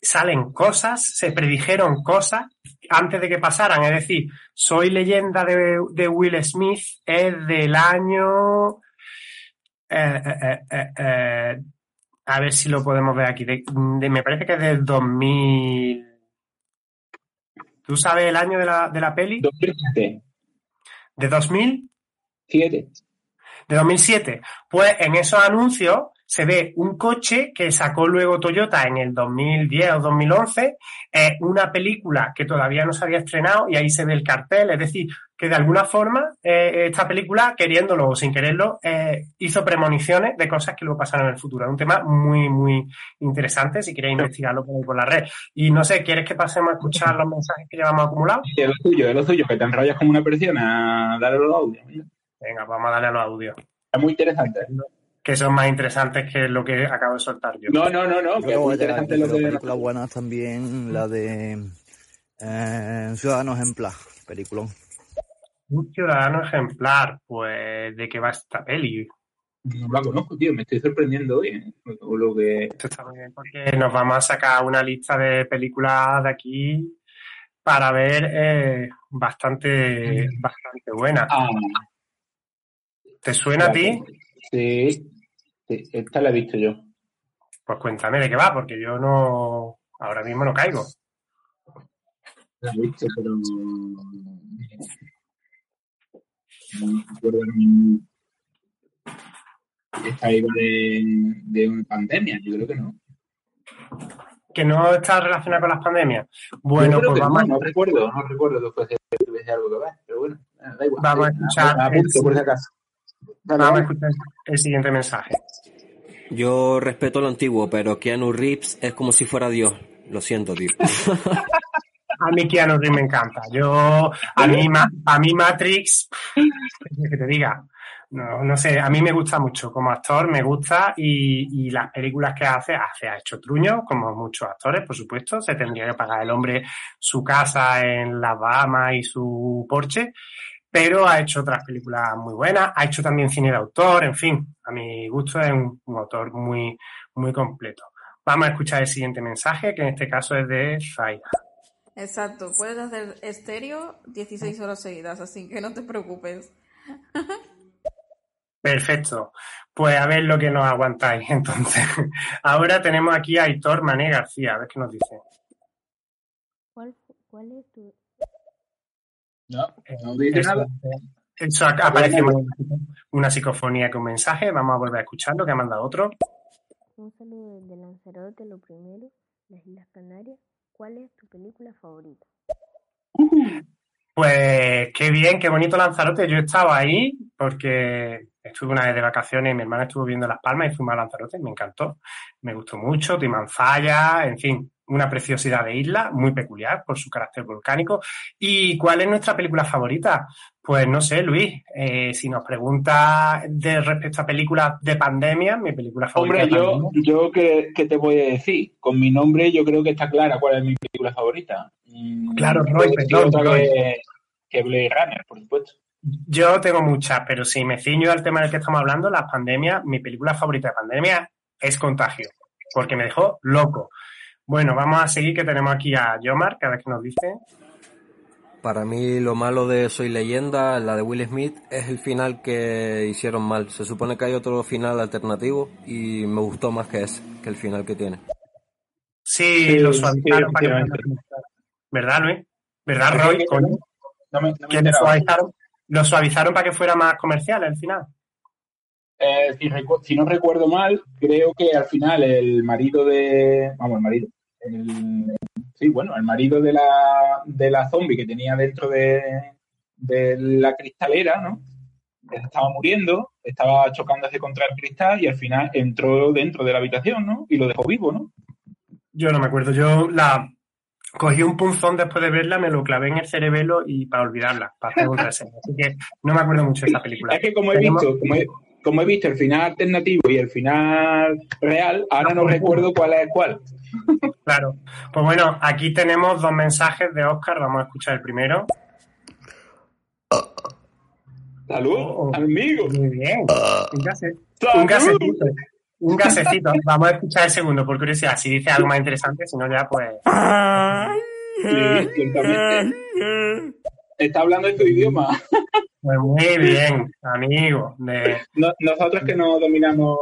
salen cosas, se predijeron cosas antes de que pasaran. Es decir, Soy leyenda de, de Will Smith es del año... eh, eh, a ver si lo podemos ver aquí. De- de- me parece que es del 2000. ¿Tú sabes el año de la, de la peli? 2007. ¿De 2000? 7. de 2007. Pues en esos anuncios se ve un coche que sacó luego Toyota en el 2010 o 2011, eh, una película que todavía no se había estrenado y ahí se ve el cartel, es decir, que de alguna forma eh, esta película, queriéndolo o sin quererlo, eh, hizo premoniciones de cosas que luego pasaron en el futuro. Es un tema muy, muy interesante si queréis investigarlo por, ahí por la red. Y no sé, ¿quieres que pasemos a escuchar los mensajes que llevamos acumulados? Es lo tuyo, es lo tuyo, que te enrollas como una persiana, dale los audios. Venga, vamos a darle a los audios. Es muy interesante. Que son más interesantes que lo que acabo de soltar yo. No, no, no, no, que es muy interesante lo películas buenas también, la de eh, Ciudadanos Ejemplar, peliculón. Un ciudadano ejemplar, pues, ¿de qué va esta peli? No la conozco, tío, me estoy sorprendiendo hoy. ¿eh? Lo que... Esto está muy bien porque nos vamos a sacar una lista de películas de aquí para ver eh, bastante, bastante buena. Ah, ¿Te suena a ti? sí, sí, esta la he visto yo. Pues cuéntame de qué va, porque yo no, ahora mismo no caigo. La he visto, pero... No mismo. Esta iba de, de una pandemia, yo creo que no. Que no está relacionada con las pandemias. Bueno, pues vamos, no, no recuerdo, no recuerdo que tuviese algo que ver, pero bueno, da igual. Vamos a escuchar a- apunto el- por si acaso. Dale, vamos a escuchar el siguiente mensaje. Yo respeto lo antiguo, pero Keanu Reeves es como si fuera Dios. Lo siento, tío. A mí Keanu Reeves me encanta. Yo, a mí, a mí Matrix, ¿qué quieres que te diga? No, no sé, a mí me gusta mucho como actor, me gusta y, y las películas que hace, hace, ha hecho truño, como muchos actores, por supuesto, se tendría que pagar el hombre su casa en las Bahamas y su Porsche, pero ha hecho otras películas muy buenas, ha hecho también cine de autor, en fin, a mi gusto es un, un autor muy, muy completo. Vamos a escuchar el siguiente mensaje, que en este caso es de Zaira. Exacto, puedes hacer estéreo 16 horas seguidas, así que no te preocupes. Perfecto. Pues a ver lo que nos aguantáis. Entonces, ahora tenemos aquí a Aitor Mané García, a ver qué nos dice. ¿Cuál, cuál es tu...? No, no dice Eso, nada. eso ac- aparece una psicofonía con mensaje. Vamos a volver a escucharlo, que ha mandado otro. Un saludo desde Lanzarote, lo primero, las Islas Canarias. ¿Cuál es tu película favorita? Pues qué bien, qué bonito Lanzarote. Yo estaba ahí porque estuve una vez de vacaciones y mi hermana estuvo viendo Las Palmas y fuimos a Lanzarote. Me encantó, me gustó mucho. Timanfaya, en fin, una preciosidad de isla, muy peculiar por su carácter volcánico. ¿Y cuál es nuestra película favorita? Pues no sé, Luis, eh, si nos pregunta de respecto a películas de pandemia, mi película favorita Hombre, yo, pandemia- yo ¿qué, qué te voy a decir? Con mi nombre yo creo que está clara cuál es mi película favorita. Mm, Claro, Roy, perdón, Roy. que, que Blade Runner, por supuesto. Yo tengo muchas, pero si me ciño al tema del que estamos hablando, las pandemias, mi película favorita de pandemia es Contagio, porque me dejó loco. Bueno, vamos a seguir que tenemos aquí a Yomar, que a ver qué nos dice. Para mí lo malo de Soy Leyenda, la de Will Smith, es el final que hicieron mal. Se supone que hay otro final alternativo y me gustó más que ese, que el final que tiene. Sí, Sí, lo sí, suavizaron para que. ¿Verdad, Luis? ¿Verdad, ¿Qué, Roy? Coño, No me, no me que lo suavizaron, para que fuera más comercial el final. Eh, si, no recuerdo mal, creo que al final el marido de. Vamos, el marido. el- sí, bueno, el marido de la, de la zombie que tenía dentro de, de la cristalera, ¿no? Estaba muriendo, estaba chocándose contra el cristal y al final entró dentro de la habitación, ¿no? Y lo dejó vivo, ¿no? Yo no me acuerdo. Yo la cogí un punzón después de verla, me lo clavé en el cerebelo y para olvidarla, para hacer un reset. Así que no me acuerdo mucho de esta película. Es que como he Tenemos- visto, como he, como he visto el final alternativo y el final real, ahora no recuerdo cuál es cuál. Claro. Pues bueno, aquí tenemos dos mensajes de Oscar. Vamos a escuchar el primero. Salud, Oh, amigo. Muy bien. Un, gase- un gasecito. Un gasecito. Vamos a escuchar el segundo, por curiosidad. Si dice algo más interesante, si no ya pues... Está hablando en tu idioma. Pues muy bien, amigo. De- nosotros que no dominamos.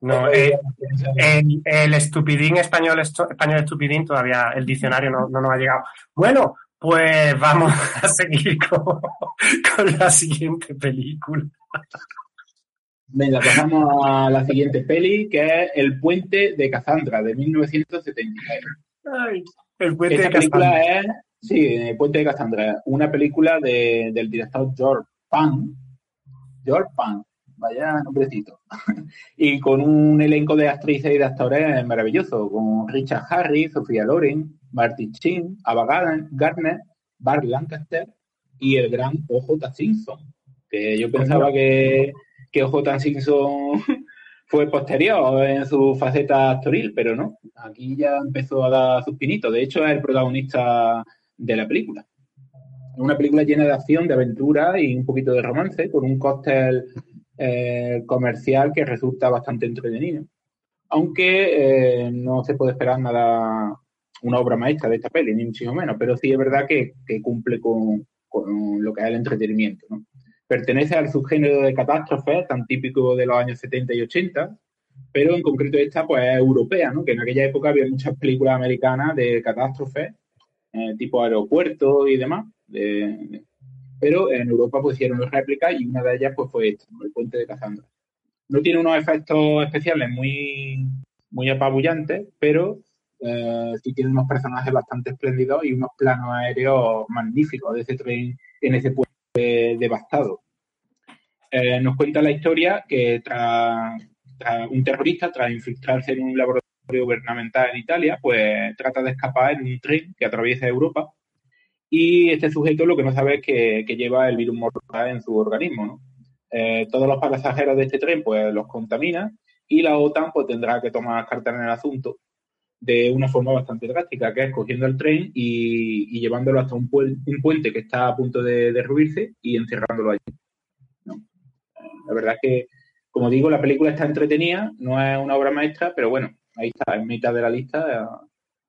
no, eh, el, el estupidín español, español estupidín todavía, el diccionario no, no nos ha llegado. Bueno, pues vamos a seguir con, con la siguiente película. Venga, pasamos a la siguiente peli, que es El puente de Cassandra, de 1976. Ay, el puente Esta de película Cassandra. es, sí, El puente de Cassandra, una película de- del director George Pan. George Pan, vaya nombrecito. y con un elenco de actrices y de actores maravilloso, con Richard Harris, Sofía Loren, Marty Sheen, Ava Gar- Gardner, Bart Lancaster y el gran O.J. Simpson, que yo pensaba que, que O.J. Simpson fue posterior en su faceta actoril, pero no. Aquí ya empezó a dar sus pinitos. De hecho, es el protagonista de la película. Es una película llena de acción, de aventura y un poquito de romance, con un cóctel eh, comercial que resulta bastante entretenido. Aunque eh, no se puede esperar nada, una obra maestra de esta peli, ni muchísimo menos, pero sí es verdad que, que cumple con, con lo que es el entretenimiento. ¿no? Pertenece al subgénero de catástrofe, tan típico de los años 70 y 80, pero en concreto esta pues es europea, ¿no? que en aquella época había muchas películas americanas de catástrofes, eh, tipo aeropuertos y demás, de- pero en Europa pues hicieron réplicas y una de ellas pues fue esta, ¿no? el puente de Cassandra. No tiene unos efectos especiales muy, muy apabullantes, pero eh, sí tiene unos personajes bastante espléndidos y unos planos aéreos magníficos de ese tren en ese puente devastado. Eh, nos cuenta la historia que tras un terrorista, tras infiltrarse en un laboratorio gubernamental en Italia, pues trata de escapar en un tren que atraviesa Europa y este sujeto lo que no sabe es que, lleva el virus mortal en su organismo. Eh, todos los pasajeros de este tren pues los contamina y la OTAN pues tendrá que tomar cartas en el asunto de una forma bastante drástica, que es cogiendo el tren y, y llevándolo hasta un, puel- un puente que está a punto de derruirse y encerrándolo allí. ¿no? La verdad es que, como digo, la película está entretenida, no es una obra maestra, pero bueno, ahí está, en mitad de la lista,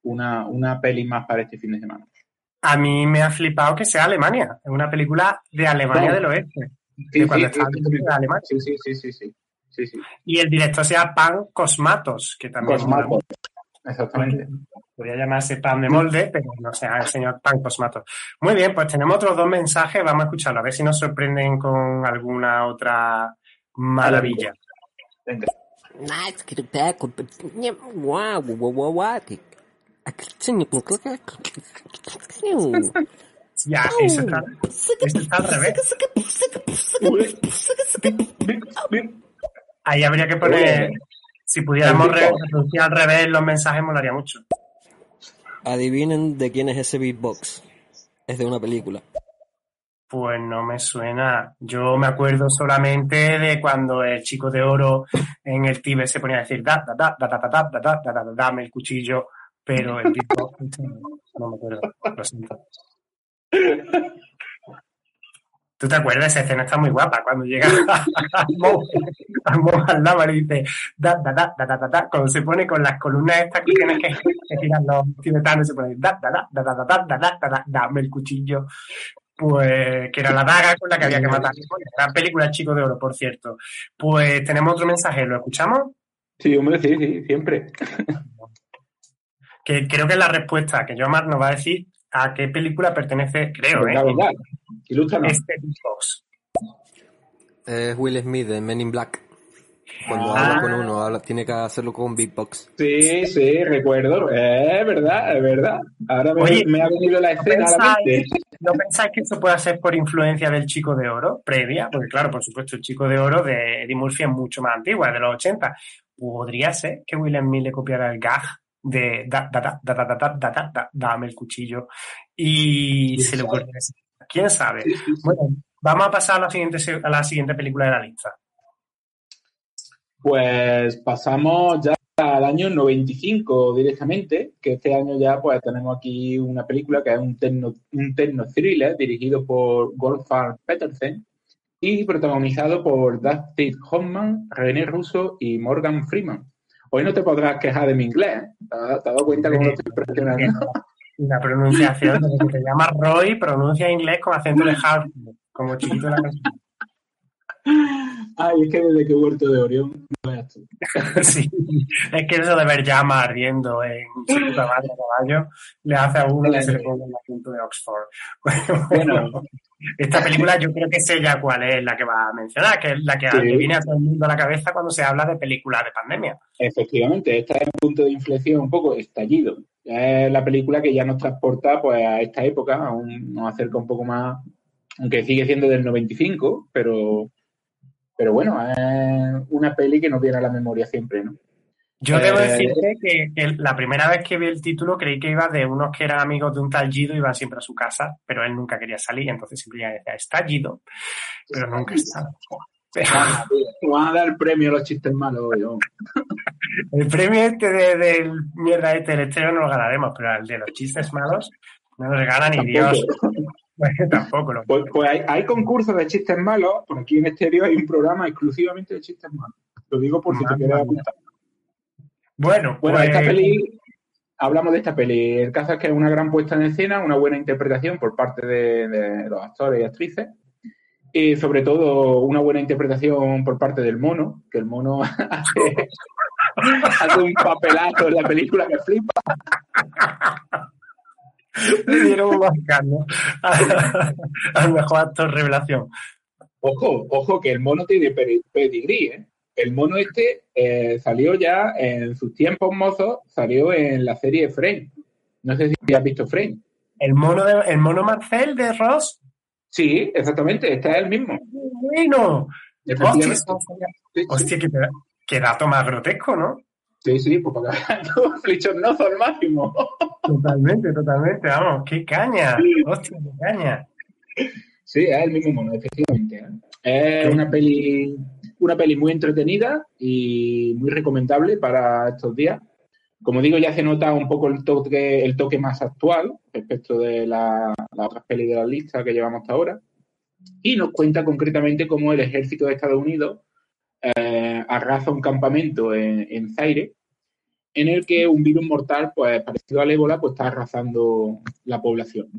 una, una peli más para este fin de semana. A mí me ha flipado que sea Alemania. Es una película de Alemania del Oeste. Sí, de cuando sí, Alemania. sí, sí, sí, sí, sí, sí, sí. Y el director sea Pan Cosmatos, que también Cosmatos, exactamente. Podría llamarse pan de molde, pero no sea el señor pan cosmato. Muy bien, pues tenemos otros dos mensajes, vamos a escucharlo, a ver si nos sorprenden con alguna otra maravilla. Venga. Ya, eso está, eso está al revés. Ahí habría que poner, si pudiéramos re- reproducir al revés los mensajes, molaría mucho. Adivinen de quién es ese beatbox. Es de una película. Pues no me suena. Yo me acuerdo solamente de cuando el chico de oro en el Tíbet se ponía a decir da, da, da, da, da, da, da, da, da, da, da, dame el cuchillo, pero el tipo no me acuerdo. Lo siento. ¿Tú te acuerdas? Esa escena está muy guapa. Cuando llega al lava y dice da, da, da, da, da, da, da, cuando se pone con las columnas estas que tienen que, que girar los tibetanos, se pone da, da, da, da, da, da, da, da, da, da, da, dame el cuchillo. Pues que era la daga con la que había que matar. Gran película El Chico de Oro, por cierto. Pues tenemos otro mensaje, ¿lo escuchamos? Sí, hombre, sí, sí, siempre. Que creo que es la respuesta que Yomar nos va a decir a qué película pertenece, creo, ¿eh? Este beatbox. Es Will Smith de Men in Black. Cuando Ah. habla con uno, habla- tiene que hacerlo con beatbox. Sí, sí, recuerdo. Es verdad, es verdad. Ahora me, Oye, me ha venido la ¿No escena a la mente. pensáis, ¿No pensáis que esto puede ser por influencia del Chico de Oro previa? Porque claro, por supuesto, el Chico de Oro de Eddie Murphy es mucho más antiguo, es de los 80. Podría ser que Will Smith le copiara el gag de da, da, da, da, da, da, da, da, da, da, dame el cuchillo y se le ocurrió ese. ¿Quién sabe? Bueno, vamos a pasar a la siguiente, a la siguiente película de la lista. Pues pasamos ya al año 95 directamente, que este año ya pues tenemos aquí una película que es un techno, un techno thriller dirigido por Wolfgang Petersen y protagonizado por Dustin Hoffman, René Russo y Morgan Freeman. Hoy no te podrás quejar de mi inglés. ¿Te has dado cuenta cómo lo estoy presionando? La pronunciación, desde que te llamas Roy, pronuncia inglés con acento de Harvard, como chiquito de la canción. Ay, es que desde que he vuelto de Orión, no veas tú. Sí, es que eso de ver llama ardiendo en su puta madre caballo le hace a uno que se le ponga el acento de Oxford. Bueno, esta película yo creo que sé ya cuál es la que va a mencionar, que es la que, Sí. que viene a todo el mundo a la cabeza cuando se habla de películas de pandemia. Efectivamente, esta es un punto de inflexión un poco estallido. Es la película que ya nos transporta pues, a esta época, aún nos acerca un poco más, aunque sigue siendo del 95, pero, pero bueno, es una peli que nos viene a la memoria siempre, ¿no? Yo debo decirte que, que la primera vez que vi el título creí que iba de unos que eran amigos de un tal Gido, iban siempre a su casa, pero él nunca quería salir, entonces siempre ya decía, está Gido, pero nunca nos van a dar el premio a los chistes malos hoy. El premio este de- del mierda este del estreno no lo ganaremos, pero el de los chistes malos no nos gana ni Dios. Pues tampoco lo Pues, pues hay, hay concursos de chistes malos, por aquí en exterior hay un programa exclusivamente de chistes malos. Lo digo por si te quieres apuntar. Bueno, Bueno, pues, esta peli, hablamos de esta peli. El caso es que es una gran puesta en escena, una buena interpretación por parte de, de los actores y actrices. Y sobre todo una buena interpretación por parte del mono, que el mono hace, hace un papelazo en la película que flipa. le dieron ¿no? Al mejor actor revelación. Ojo, ojo, que el mono tiene pedigrí, ¿eh? El mono este eh, salió ya en sus tiempos mozos, salió en la serie Frame. No sé si has visto Frame. El mono, de, el mono Marcel de Ross. Sí, exactamente, este es el mismo. Bueno, hostia, no. Hostia, qué, qué dato más grotesco, ¿no? Sí, sí, pues para que flichonazo al máximo. Totalmente, totalmente, vamos, qué caña, hostia, qué caña. Sí, es el mismo mono, efectivamente. ¿eh? Es una peli, una peli muy entretenida y muy recomendable para estos días. Como digo, ya se nota un poco el toque, el toque más actual respecto de la- las otras pelis de la lista que llevamos hasta ahora. Y nos cuenta concretamente cómo el ejército de Estados Unidos eh, arrasa un campamento en, en Zaire, en el que un virus mortal, pues parecido al ébola, pues está arrasando la población.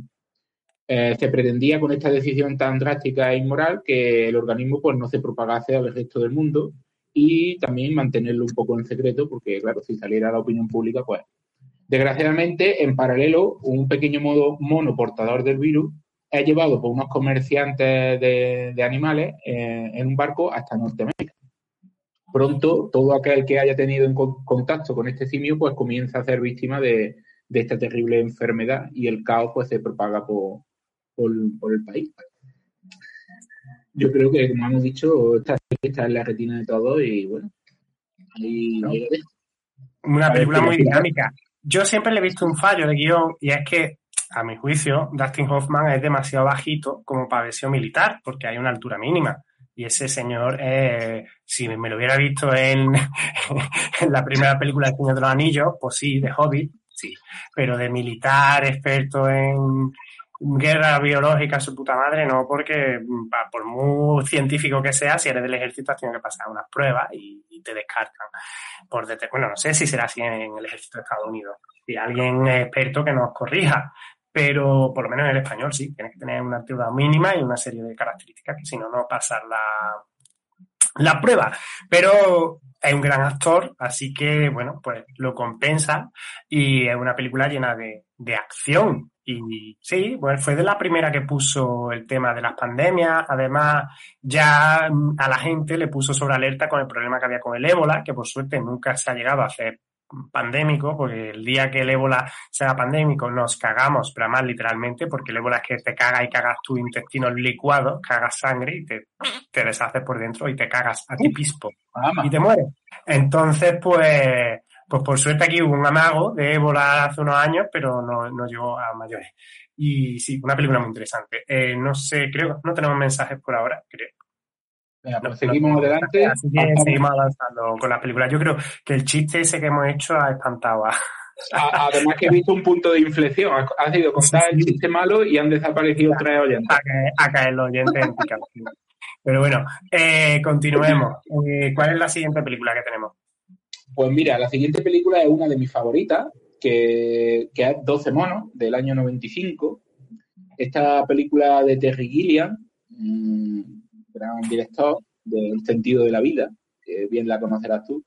Eh, se pretendía con esta decisión tan drástica e inmoral que el organismo pues no se propagase al resto del mundo y también mantenerlo un poco en secreto porque claro si saliera a la opinión pública pues desgraciadamente en paralelo un pequeño modo, mono portador del virus es llevado por unos comerciantes de, animales eh, en un barco hasta Norteamérica. Pronto todo aquel que haya tenido en con- contacto con este simio pues comienza a ser víctima de, de esta terrible enfermedad y el caos pues se propaga por, por, por el país. Yo creo que, como hemos dicho, esta está en la retina de todos y bueno, ahí, ahí lo dejo. Una película ¿qué muy dinámica. Yo siempre le he visto un fallo de guion y es que, a mi juicio, Dustin Hoffman es demasiado bajito como para versión militar, porque hay una altura mínima. Y ese señor, eh, si me lo hubiera visto en, en la primera película de Señor de los Anillos, pues sí, de Hobbit, sí. Pero de militar, experto en guerra biológica, su puta madre, no, porque mm, por muy científico que sea, si eres del ejército, has tenido que pasar unas pruebas y, te descartan. Por bueno, no sé si será así en el ejército de Estados Unidos. Si alguien es experto que nos corrija, pero por lo menos en el español sí, tienes que tener una altura mínima y una serie de características que si no, no pasar la, la prueba. Pero es un gran actor, así que, bueno, pues lo compensa y es una película llena de, de acción. Y sí, pues fue de la primera que puso el tema de las pandemias. Además, ya mm, a la gente le puso sobre alerta con el problema que había con el ébola, que por suerte nunca se ha llegado a hacer pandémico, porque el día que el ébola sea pandémico nos cagamos, pero más literalmente, porque el ébola es que te caga y cagas tu intestino licuado, cagas sangre y te, te deshaces por dentro y te cagas a ti pispo y te mueres. Entonces, pues, pues por suerte aquí hubo un amago de ébola hace unos años, pero no, no llegó a mayores. Y sí, una película muy interesante. Eh, no sé, creo, no tenemos mensajes por ahora, creo. Venga, pues seguimos adelante. Así que seguimos avanzando con las películas. Yo creo que el chiste ese que hemos hecho ha espantado a... Además que he visto un punto de inflexión. Ha, sido contar el chiste malo y han desaparecido tres oyentes. a, caer, a caer los oyentes en. Pero bueno, eh, continuemos. Eh, ¿Cuál es la siguiente película que tenemos? Pues mira, la siguiente película es una de mis favoritas, que, que es 12 monos, del año 95. Esta película de Terry Gilliam, un gran director del sentido de la vida, que bien la conocerás tú.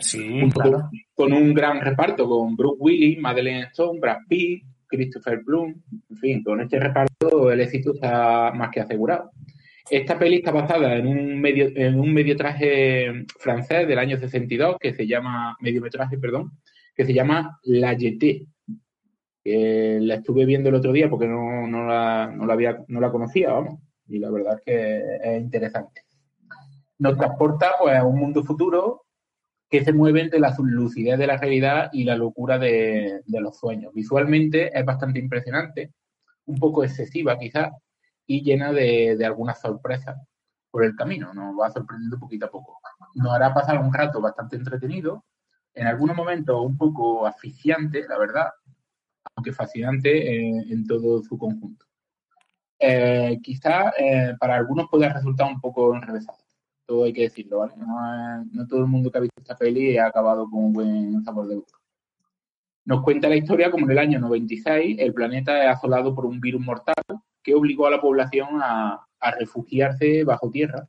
Sí, claro. Con un gran reparto, con Brooke Willis, Madeleine Stone, Brad Pitt, Christopher Plum, en fin, con este reparto el éxito está más que asegurado. Esta peli está basada en un medio en un mediotraje francés del año 62 que se llama mediometraje, perdón, que se llama La. Que la estuve viendo el otro día porque no, no la, no la había no la conocía, vamos, y la verdad es que es interesante. Nos transporta pues a un mundo futuro que se mueve entre la lucidez de la realidad y la locura de, de los sueños. Visualmente es bastante impresionante, un poco excesiva quizás, y llena de, de algunas sorpresas por el camino. Nos va sorprendiendo poquito a poco. Nos hará pasar un rato bastante entretenido, en algunos momentos un poco asfixiante, la verdad, aunque fascinante en, en todo su conjunto. Eh, quizás eh, para algunos pueda resultar un poco enrevesado todo hay que decirlo, ¿vale? No, no todo el mundo que ha visto esta peli ha acabado con un buen sabor de boca. Nos cuenta la historia como en el año 96 el planeta es asolado por un virus mortal que obligó a la población a, refugiarse bajo tierra.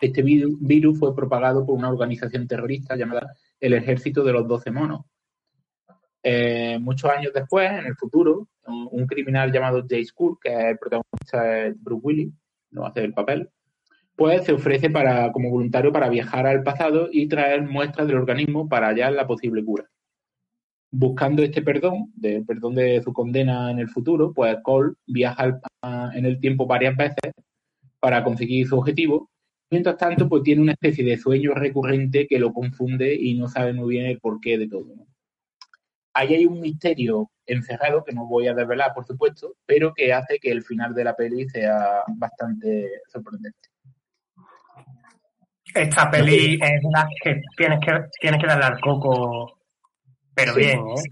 Este virus, fue propagado por una organización terrorista llamada el Ejército de los Doce Monos. Eh, muchos años después, en el futuro, un, criminal llamado Jay School, que es el protagonista es Bruce Willis, no hace el papel, pues se ofrece como voluntario para viajar al pasado y traer muestras del organismo para hallar la posible cura. Buscando este perdón, del perdón de su condena en el futuro, pues Cole viaja al- a- en el tiempo varias veces para conseguir su objetivo. Mientras tanto, pues tiene una especie de sueño recurrente que lo confunde y no sabe muy bien el porqué de todo. ¿no? Ahí hay un misterio encerrado que no voy a desvelar, por supuesto, pero que hace que el final de la peli sea bastante sorprendente. Esta peli es de las que tienes que, tienes que darle al coco, pero Sí. bien, ¿eh?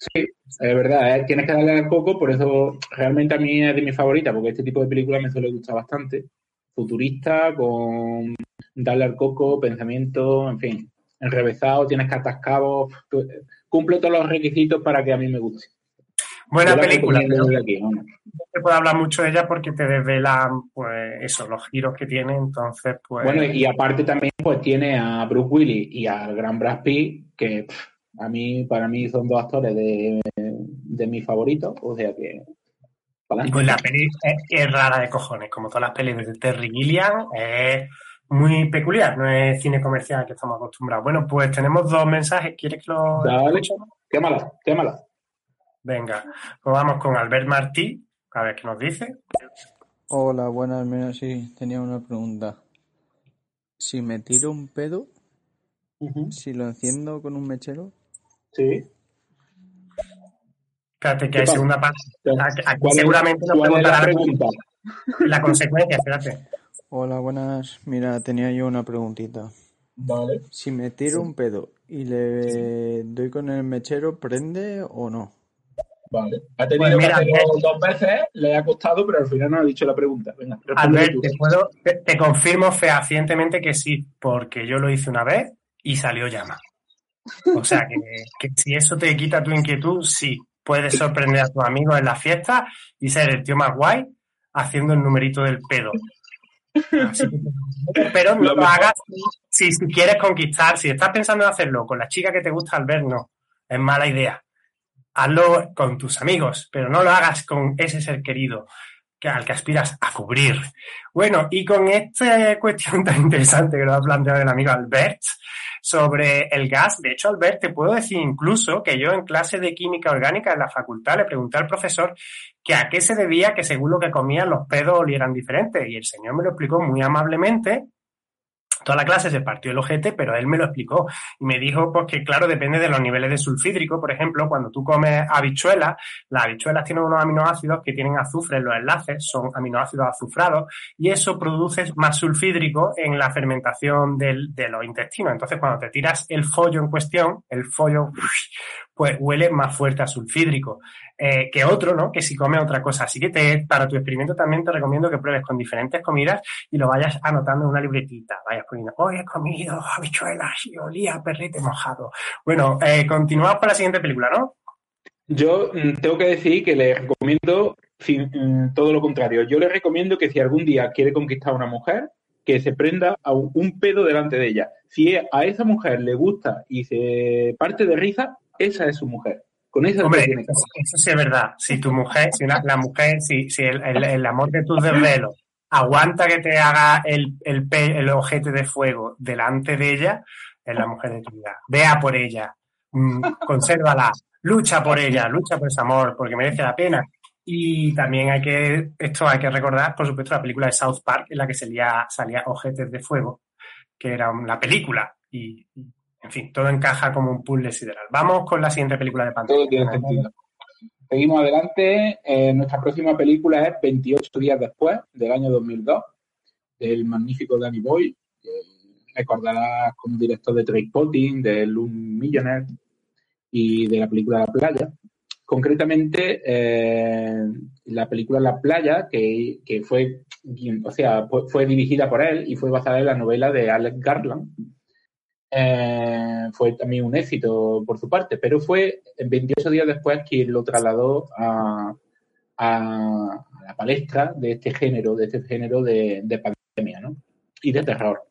Sí, es verdad, ¿eh? tienes que darle al coco, por eso realmente a mí es de mis favoritas, porque este tipo de películas me suele gustar bastante. Futurista, con darle al coco, pensamiento, en fin, enrevesado, tienes que atascabos, cumple todos los requisitos para que a mí me guste. Buena Yo película, pero aquí, vamos. no se puede hablar mucho de ella porque te desvelan, pues, eso, los giros que tiene, entonces, pues... Bueno, y aparte también pues tiene a Bruce Willis y al gran Brad Pitt, que pff, a mí, para mí son dos actores de, de mis favoritos, o sea que... Y pues la peli es, es rara de cojones, como todas las pelis de Terry Gilliam, es muy peculiar, no es cine comercial que estamos acostumbrados. Bueno, pues tenemos dos mensajes, ¿quieres que los Dale, quémala, quémala. Venga, pues vamos con Albert Martí, a ver qué nos dice. Hola, buenas, mira, sí, tenía una pregunta. Si me tiro un pedo, si lo enciendo con un mechero, Sí. Espérate, que ¿Qué hay pasa? segunda parte. Aquí, aquí ¿Cuál es- seguramente nos cuál es la preguntará pregunta? la consecuencia, espérate. Hola, buenas. Mira, tenía yo una preguntita. Vale. Si me tiro un pedo y le doy con el mechero, ¿prende o no? Vale. Ha tenido Pues mira, que hacerlo dos veces, le ha costado, pero al final no ha dicho la pregunta. Venga, Albert, te, puedo, te, te confirmo fehacientemente que sí, porque yo lo hice una vez y salió llama. O sea, que, que si eso te quita tu inquietud, sí, puedes sorprender a tus amigos en la fiesta y ser el tío más guay haciendo el numerito del pedo. Así que- pero no Lo lo hagas si, si quieres conquistar, si estás pensando en hacerlo con la chica que te gusta Albert, no, es mala idea. Hazlo con tus amigos, pero no lo hagas con ese ser querido que, al que aspiras a cubrir. Bueno, y con esta cuestión tan interesante que nos ha planteado el amigo Albert sobre el gas, de hecho, Albert, te puedo decir incluso que yo en clase de química orgánica en la facultad le pregunté al profesor que a qué se debía que según lo que comían los pedos olieran diferentes. Y el señor me lo explicó muy amablemente toda la clase se partió el ojete, pero él me lo explicó y me dijo pues que claro, depende de los niveles de sulfídrico, por ejemplo, cuando tú comes habichuelas, las habichuelas tienen unos aminoácidos que tienen azufre en los enlaces, son aminoácidos azufrados y eso produce más sulfídrico en la fermentación del- de los intestinos. Entonces, cuando te tiras el follo en cuestión, el follo pues huele más fuerte a sulfídrico eh, que otro, ¿no? Que si come otra cosa. Así que para tu experimento también te recomiendo que pruebes con diferentes comidas y lo vayas anotando en una libretita. Vayas poniendo, hoy he comido habichuelas y olía perrete mojado. Bueno, eh, continuamos con la siguiente película, ¿no? Yo mm, tengo que decir que le recomiendo mm, todo lo contrario. Yo le recomiendo que si algún día quiere conquistar a una mujer, que se prenda a un pedo delante de ella. Si a esa mujer le gusta y se parte de risa, esa es su mujer. Con esa Hombre, te tiene que eso, sí es verdad. Si tu mujer, si una- la mujer, si, si el, el- el amor de tus desvelos aguanta que te haga el, el, el ojete de fuego delante de ella, es la mujer de tu vida. Vea por ella, mm, consérvala, lucha por ella, lucha por ese amor, porque merece la pena. Y también hay que, esto hay que recordar, por supuesto, la película de South Park, en la que salía, salía Ojetes de Fuego, que era la película. Y, y, en fin, todo encaja como un puzzle sideral. Vamos con la siguiente película de pantalla. Todo tiene sentido. Seguimos adelante. Eh, nuestra próxima película es 28 días después, del año 2002, del magnífico Danny Boy. que recordarás como director de Trainspotting, de Loom Millionaire y de la película La Playa. Concretamente, eh, la película La Playa, que, que fue, o sea, fue dirigida por él y fue basada en la novela de Alex Garland, eh, fue también un éxito por su parte, pero fue 28 días después quien lo trasladó a, a- a la palestra de este género, de este género de, de pandemia ¿no? y de terror.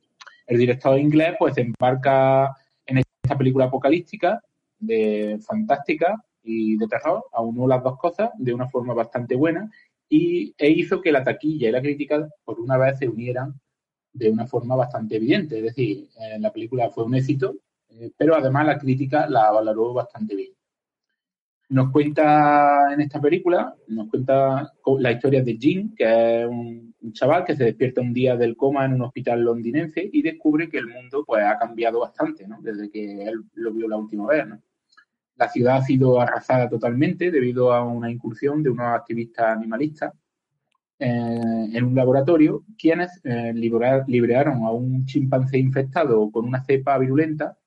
El director inglés pues embarca en esta película apocalíptica, de fantástica y de terror, aunó las dos cosas de una forma bastante buena y, e hizo que la taquilla y la crítica por una vez se unieran de una forma bastante evidente. Es decir, eh, la película fue un éxito, eh, pero además la crítica la valoró bastante bien. Nos cuenta en esta película, nos cuenta la historia de Jim, que es un, un chaval que se despierta un día del coma en un hospital londinense y descubre que el mundo pues ha cambiado bastante, ¿no? Desde que él lo vio la última vez, ¿no? La ciudad ha sido arrasada totalmente debido a una incursión de unos activistas animalistas en un laboratorio, quienes eh, libera- liberaron a un chimpancé infectado con una cepa virulenta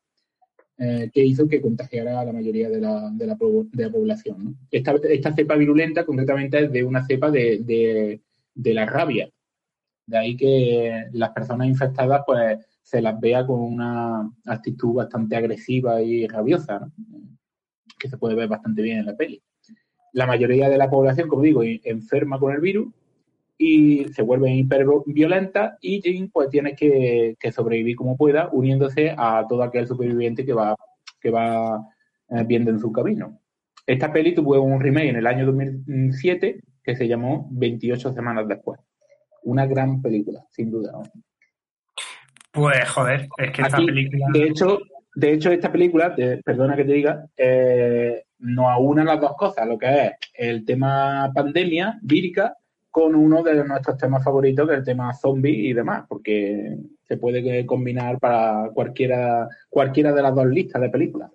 eh, que hizo que contagiara a la mayoría de la, de la, de la población. Esta, esta cepa virulenta concretamente es de una cepa de, la rabia. De ahí que las personas infectadas pues se las vea con una actitud bastante agresiva y rabiosa, que se puede ver bastante bien en la peli. La mayoría de la población, como digo, enferma con el virus y se vuelve hiperviolenta y Jim pues tiene que, que sobrevivir como pueda uniéndose a todo aquel superviviente que va, que va eh, viendo en su camino. Esta peli tuvo un remake en el año 2007 que se llamó 28 semanas después. Una gran película, sin duda. ¿no? Pues joder, es que esta película. de hecho, de hecho, esta película, te- perdona que te diga, eh, nos aúna las dos cosas, lo que es el tema pandemia vírica con uno de nuestros temas favoritos, que es el tema zombie y demás, porque se puede combinar para cualquiera, cualquiera de las dos listas de películas.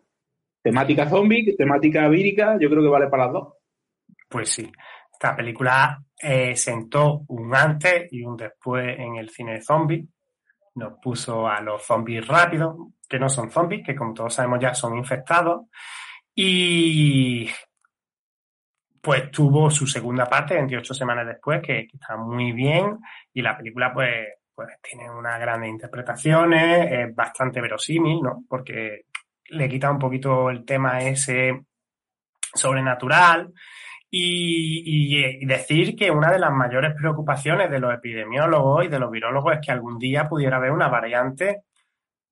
Temática zombie, temática vírica, yo creo que vale para las dos. Pues sí, esta película eh, sentó un antes y un después en el cine de zombies. Nos puso a los zombies rápidos, que no son zombies, que como todos sabemos ya son infectados. Y pues tuvo su segunda parte 28 semanas después, que, está muy bien. Y la película pues, pues tiene unas grandes interpretaciones, es bastante verosímil, ¿no? Porque le quita un poquito el tema ese sobrenatural y, y, y, decir que una de las mayores preocupaciones de los epidemiólogos y de los virólogos es que algún día pudiera haber una variante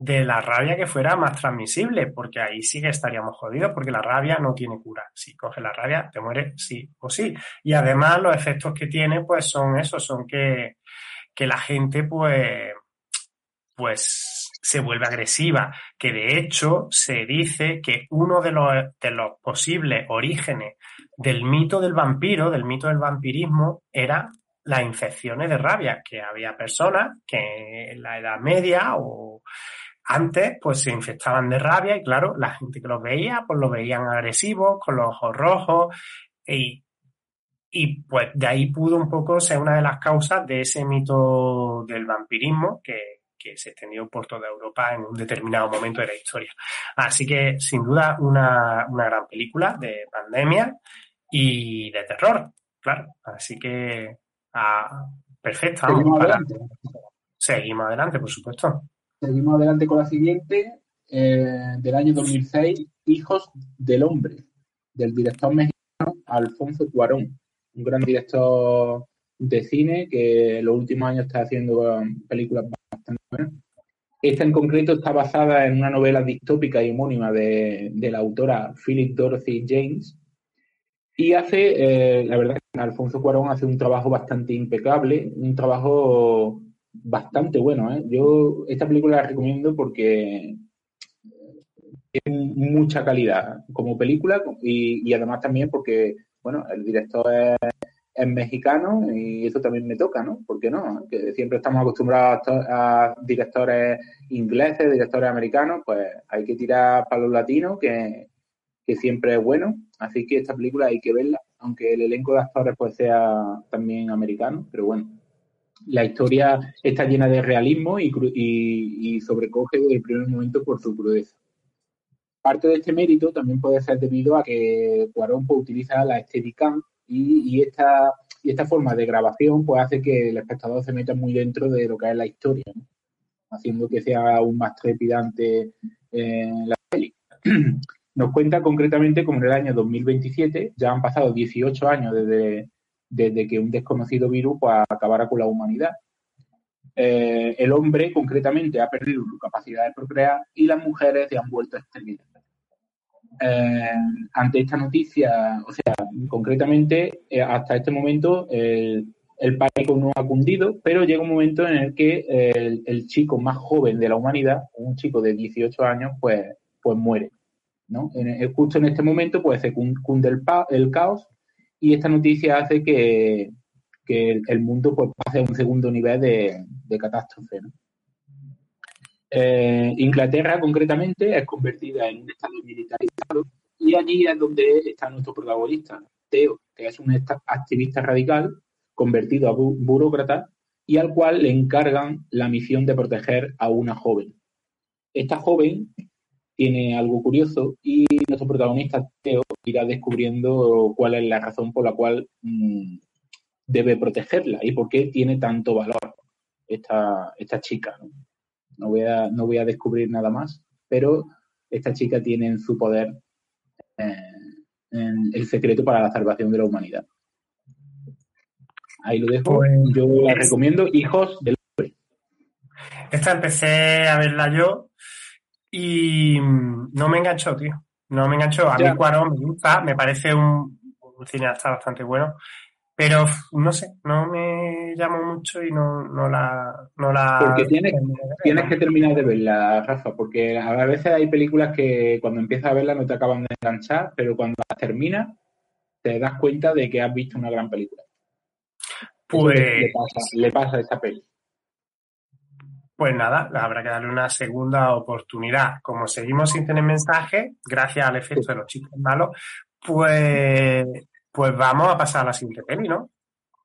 de la rabia que fuera más transmisible, porque ahí sí que estaríamos jodidos, porque la rabia no tiene cura. Si coges la rabia, te mueres sí o sí. Y además los efectos que tiene, pues son esos, son que, que la gente, pues, pues se vuelve agresiva, que de hecho se dice que uno de los, posibles orígenes del mito del vampiro, del mito del vampirismo, era las infecciones de rabia, que había personas que en la Edad Media o antes pues se infectaban de rabia y claro, la gente que los veía pues los veían agresivos, con los ojos rojos y, y pues de ahí pudo un poco ser una de las causas de ese mito del vampirismo que, que se extendió por toda Europa en un determinado momento de la historia. Así que, sin duda, una, una gran película de pandemia y de terror, claro. Así que, ah, perfecto. Vamos Seguimos adelante. Seguimos adelante, por supuesto. Seguimos adelante con la siguiente, eh, del año 2006, Hijos del Hombre, del director mexicano Alfonso Cuarón, un gran director de cine que en los últimos años está haciendo películas bastante buenas. Esta en concreto está basada en una novela distópica y homónima de, de la autora Philip Dorothy James. Y hace, eh, la verdad, Alfonso Cuarón hace un trabajo bastante impecable, un trabajo bastante bueno. ¿eh? Yo esta película la recomiendo porque tiene mucha calidad como película y, además también porque, bueno, el director es, mexicano y eso también me toca, ¿no? ¿Por qué no? Que siempre estamos acostumbrados a directores ingleses, directores americanos, pues hay que tirar para los latinos, que, que siempre es bueno. Así que esta película hay que verla, aunque el elenco de actores pues sea también americano, pero bueno. La historia está llena de realismo y, sobrecoge desde el primer momento por su crudeza. Parte de este mérito también puede ser debido a que Cuarón pues, utiliza la Steadicam y, y esta, y esta forma de grabación pues hace que el espectador se meta muy dentro de lo que es la historia, haciendo que sea aún más trepidante la peli. Nos cuenta concretamente como en el año 2027, ya han pasado 18 años desde, desde que un desconocido virus pues, acabara con la humanidad. Eh, el hombre concretamente ha perdido su capacidad de procrear y las mujeres se han vuelto estériles. Eh, ante esta noticia, o sea, concretamente, eh, hasta este momento el, pánico no ha cundido, pero llega un momento en el que el, chico más joven de la humanidad, un chico de 18 años, pues, pues muere. ¿no? En- justo en este momento, pues se cun- cunde el caos y esta noticia hace que, el, mundo pues, pase a un segundo nivel de, catástrofe. Eh, Inglaterra, concretamente, es convertida en un estado militarizado y allí es donde está nuestro protagonista, Teo, que es un activista radical convertido a bu- burócrata y al cual le encargan la misión de proteger a una joven. Esta joven tiene algo curioso y nuestro protagonista, Teo, irá descubriendo cuál es la razón por la cual mm, debe protegerla y por qué tiene tanto valor esta, esta chica. ¿no? No voy, a, no voy a descubrir nada más, pero esta chica tiene en su poder eh, en- el secreto para la salvación de la humanidad. Ahí lo dejo. Pues- Yo la recomiendo. Hijos del Esta empecé a verla yo y mm, no me enganchó, tío. No me enganchó. A Ya. mí Cuarón me gusta, me parece un, un cineasta bastante bueno, pero no sé, no me llamó mucho y no, no la... No la Porque tienes, que terminar de verla, Rafa, porque a veces hay películas que cuando empiezas a verla no te acaban de enganchar, pero cuando las terminas te das cuenta de que has visto una gran película. Pues, le, pasa, le pasa a esta peli. Pues nada, habrá que darle una segunda oportunidad. Como seguimos sin tener mensaje, gracias al efecto de los chistes malos, pues, pues vamos a pasar a la siguiente peli, ¿no?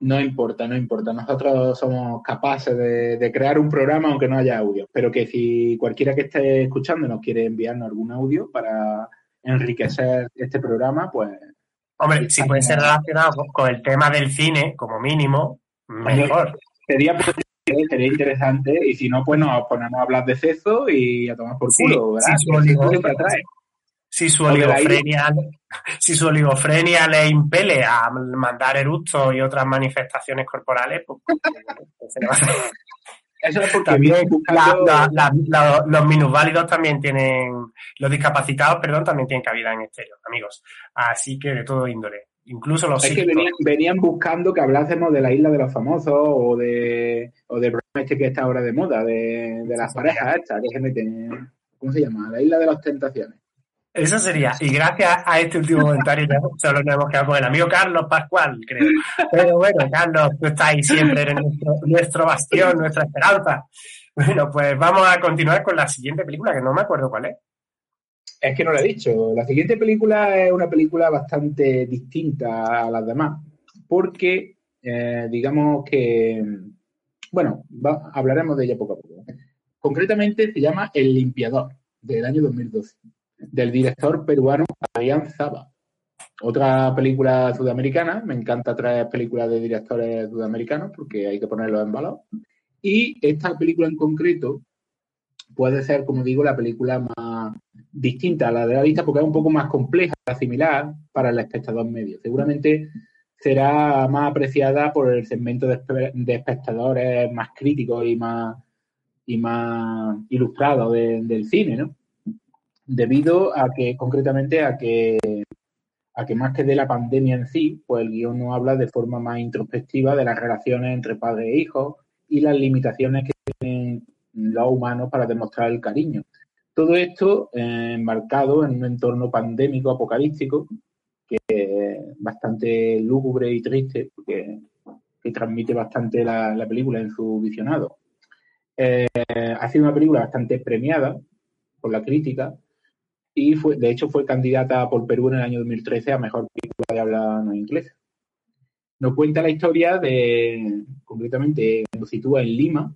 No importa, no importa. Nosotros somos capaces de, de crear un programa aunque no haya audio. Pero que si cualquiera que esté escuchando nos quiere enviarnos algún audio para enriquecer este programa, pues Hombre, si puede ser relacionado con, con el tema del cine, como mínimo, mejor. sería, sería interesante. Y si no, pues nos ponemos a hablar de sexo y a tomar por culo, ¿verdad? sí, su oligo-. Si su oligofrenia, si su oligofrenia le impele a mandar eructos y otras manifestaciones corporales, pues, pues se le va a hacer. Eso es porque También viene buscando- la- la- la- los minusválidos también tienen, los discapacitados, perdón, también tienen cabida en estéreo, amigos. Así que de todo índole, incluso los Es que venían, venían buscando que hablásemos de la isla de los famosos o de o del programa este que está ahora de moda, de, de las parejas estas que se meten. ¿Cómo se llama? La isla de las tentaciones. Eso sería. Y gracias a este último comentario ya solo nos hemos quedado con el amigo Carlos Pascual, creo. Pero bueno, Carlos, tú estás ahí siempre, eres nuestro, nuestro bastión, nuestra esperanza. Bueno, pues vamos a continuar con la siguiente película, que no me acuerdo cuál es. Es que no lo he dicho. La siguiente película es una película bastante distinta a las demás. Porque, eh, digamos que. Bueno, hablaremos de ella poco a poco. concretamente se llama El limpiador, del año 2012, del director peruano Adrián Zaba. Otra película sudamericana, me encanta traer películas de directores sudamericanos porque hay que ponerlos en valor. Y esta película en concreto puede ser, como digo, la película más distinta a la de la lista porque es un poco más compleja, similar para el espectador medio. Seguramente será más apreciada por el segmento de, espectadores más críticos y más, y más del cine, ¿no? Debido a que, concretamente, a que, a que más que de la pandemia en sí, pues el guion nos habla de forma más introspectiva de las relaciones entre padres e hijos y las limitaciones que tienen los humanos para demostrar el cariño. Todo esto eh, enmarcado en un entorno pandémico apocalíptico que es bastante lúgubre y triste porque que transmite bastante la, película en su visionado. Eh, ha sido una película bastante premiada por la crítica y fue, de hecho fue candidata por Perú en el año 2013 a mejor película de habla no inglesa. Nos cuenta la historia de, concretamente, nos sitúa en Lima,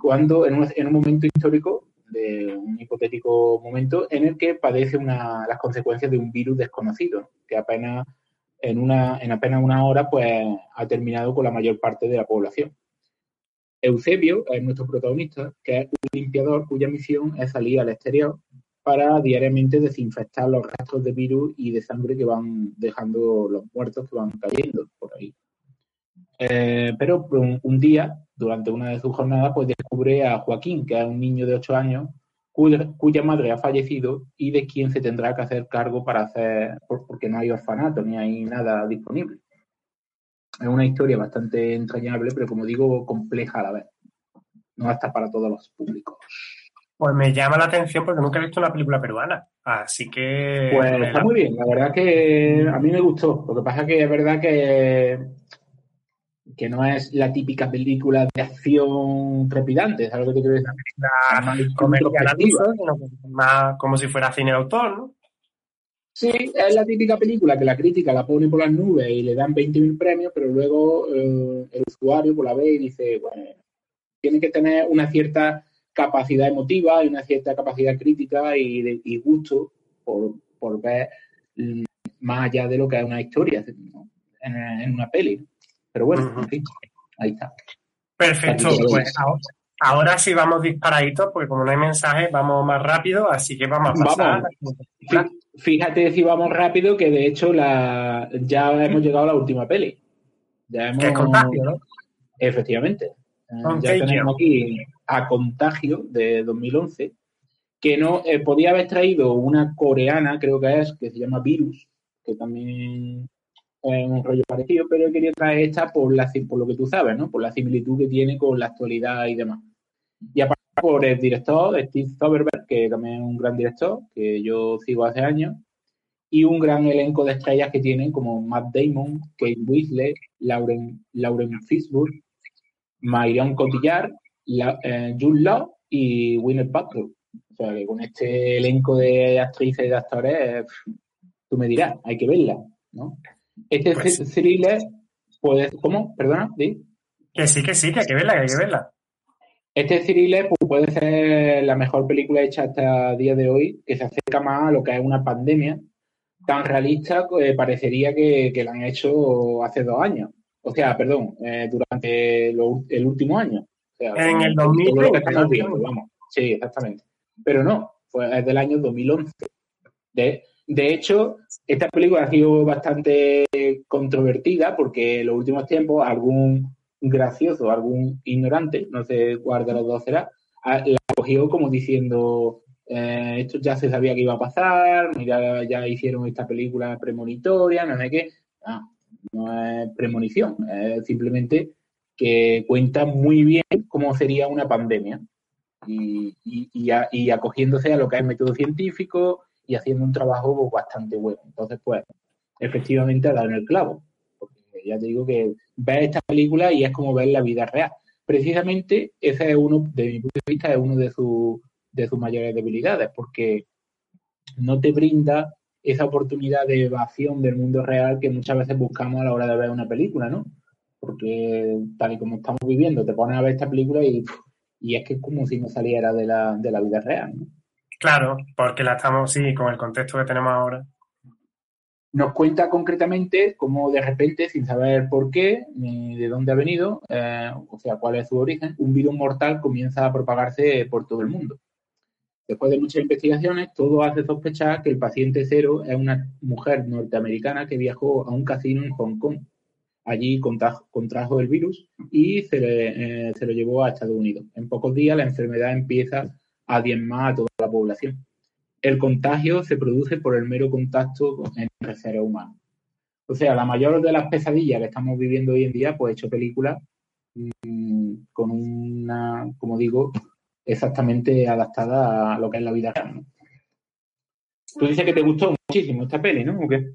cuando en un, en un momento histórico de un hipotético momento en el que padece una, las consecuencias de un virus desconocido, que apenas en, una, en apenas una hora pues, ha terminado con la mayor parte de la población. Eusebio es nuestro protagonista, que es un limpiador cuya misión es salir al exterior para diariamente desinfectar los rastros de virus y de sangre que van dejando los muertos que van cayendo por ahí. Eh, pero un, día, durante una de sus jornadas, pues descubre a Joaquín, que es un niño de 8 años, cuya, madre ha fallecido y de quien se tendrá que hacer cargo para hacer, porque no hay orfanato ni hay nada disponible. Es una historia bastante entrañable, pero como digo, compleja a la vez. No está para todos los públicos. Pues me llama la atención porque nunca he visto una película peruana. Así que. Pues está muy bien, la verdad que a mí me gustó. Lo que pasa es que es verdad que que no es la típica película de acción trepidante, es algo que te quiero decir. Más comercial, sino más como si fuera cine de autor, ¿no? Sí, es la típica película que la crítica la pone por las nubes y le dan 20.000 premios, pero luego eh, el usuario pues, la ve y dice, bueno, tiene que tener una cierta capacidad emotiva y una cierta capacidad crítica y, de, gusto por, por, ver mm, más allá de lo que es una historia en, en una peli. Pero bueno, ahí está. Perfecto, pues ahora, sí vamos disparaditos, porque como no hay mensaje, vamos más rápido, así que vamos a pasar. Fíjate si vamos rápido, que de hecho la, ya hemos llegado a la última peli. Ya hemos, es contagio, ¿no? Efectivamente. Eh, ya tenemos aquí a Contagio de 2011, que no eh, podía haber traído una coreana, creo que es, que se llama Virus, que también un rollo parecido, pero he querido traer esta por, la, por lo que tú sabes, ¿no? Por la similitud que tiene con la actualidad y demás. Y aparte por el director, Steve Soderbergh, que también es un gran director, que yo sigo hace años, y un gran elenco de estrellas que tienen como Matt Damon, Kate Winslet, Lauren, Lauren Fishburne, Marion Cotillard, la, eh, Jude Law y Winnet Paltrow. O sea que con este elenco de actrices y de actores, tú me dirás, hay que verla, ¿no? Este pues thriller puede. ¿Cómo? Perdona, ¿sí? Que sí, que sí, que hay que verla, que hay que verla. Este thriller pues, puede ser la mejor película hecha hasta el día de hoy, que se acerca más a lo que es una pandemia tan realista que parecería que, la han hecho hace dos años. O sea, perdón, eh, durante el último año. en el 2020. vamos. Sí, exactamente. Pero no, fue es del año 2011. De, de hecho, esta película ha sido bastante controvertida porque en los últimos tiempos algún gracioso, algún ignorante, no sé cuál de los dos será, la cogió como diciendo eh, esto ya se sabía que iba a pasar, mira, ya hicieron esta película premonitoria, no sé qué. no es premonición, es simplemente que cuenta muy bien cómo sería una pandemia y, y acogiéndose a lo que es método científico, y haciendo un trabajo bastante bueno. Entonces, pues, efectivamente ha dado en el clavo. Porque ya te digo que ves esta película y es como ver la vida real. Precisamente ese es uno, de mi punto de vista, es uno de, sus de sus mayores debilidades, porque no te brinda esa oportunidad de evasión del mundo real que muchas veces buscamos a la hora de ver una película, ¿no? Porque tal y como estamos viviendo, te pones a ver esta película y y es que es como si no saliera de la, de la vida real. Claro, porque la estamos, sí, con el contexto que tenemos ahora. Nos cuenta concretamente cómo de repente, sin saber por qué ni de dónde ha venido, eh, o sea, cuál es su origen, un virus mortal comienza a propagarse por todo el mundo. Después de muchas investigaciones, todo hace sospechar que el paciente cero es una mujer norteamericana que viajó a un casino en Hong Kong. Allí contrajo, el virus y se, eh, se lo llevó a Estados Unidos. En pocos días la enfermedad empieza a diezmar a toda la población. El contagio se produce por el mero contacto entre seres humanos. O sea, la mayor de las pesadillas que estamos viviendo hoy en día, pues he hecho películas mmm, con una, como digo, exactamente adaptada a lo que es la vida real. Tú dices que te gustó muchísimo esta peli, ¿no? ¿O qué?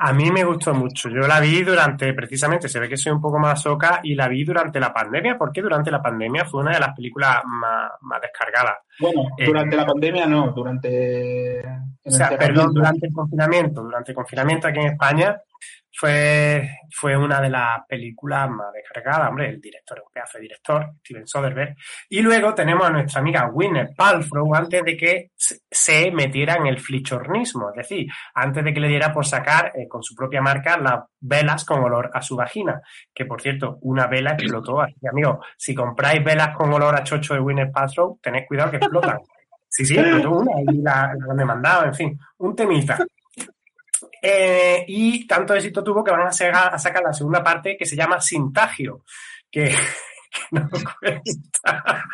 A mí me gustó mucho. Yo la vi durante, precisamente, se ve que soy un poco más soca y la vi durante la pandemia, porque durante la pandemia fue una de las películas más, más descargadas. Bueno, durante eh, la pandemia no, durante. O sea, perdón, durante el confinamiento. Durante el confinamiento aquí en España fue, fue una de las películas más descargadas. Hombre, el director es un pedazo de director, Steven Soderbergh. Y luego tenemos a nuestra amiga Winner Paltrow antes de que se metiera en el flichornismo, es decir, antes de que le diera por sacar eh, con su propia marca las velas con olor a su vagina. Que por cierto, una vela explotó. Así que, amigos, si compráis velas con olor a chocho de Winner Paltrow, tened cuidado que explotan. Sí, sí, explotó una y la, la demandado, en fin, un temita. Eh, y tanto éxito tuvo que van a, sacar la segunda parte que se llama Sintagio, que, que no cuenta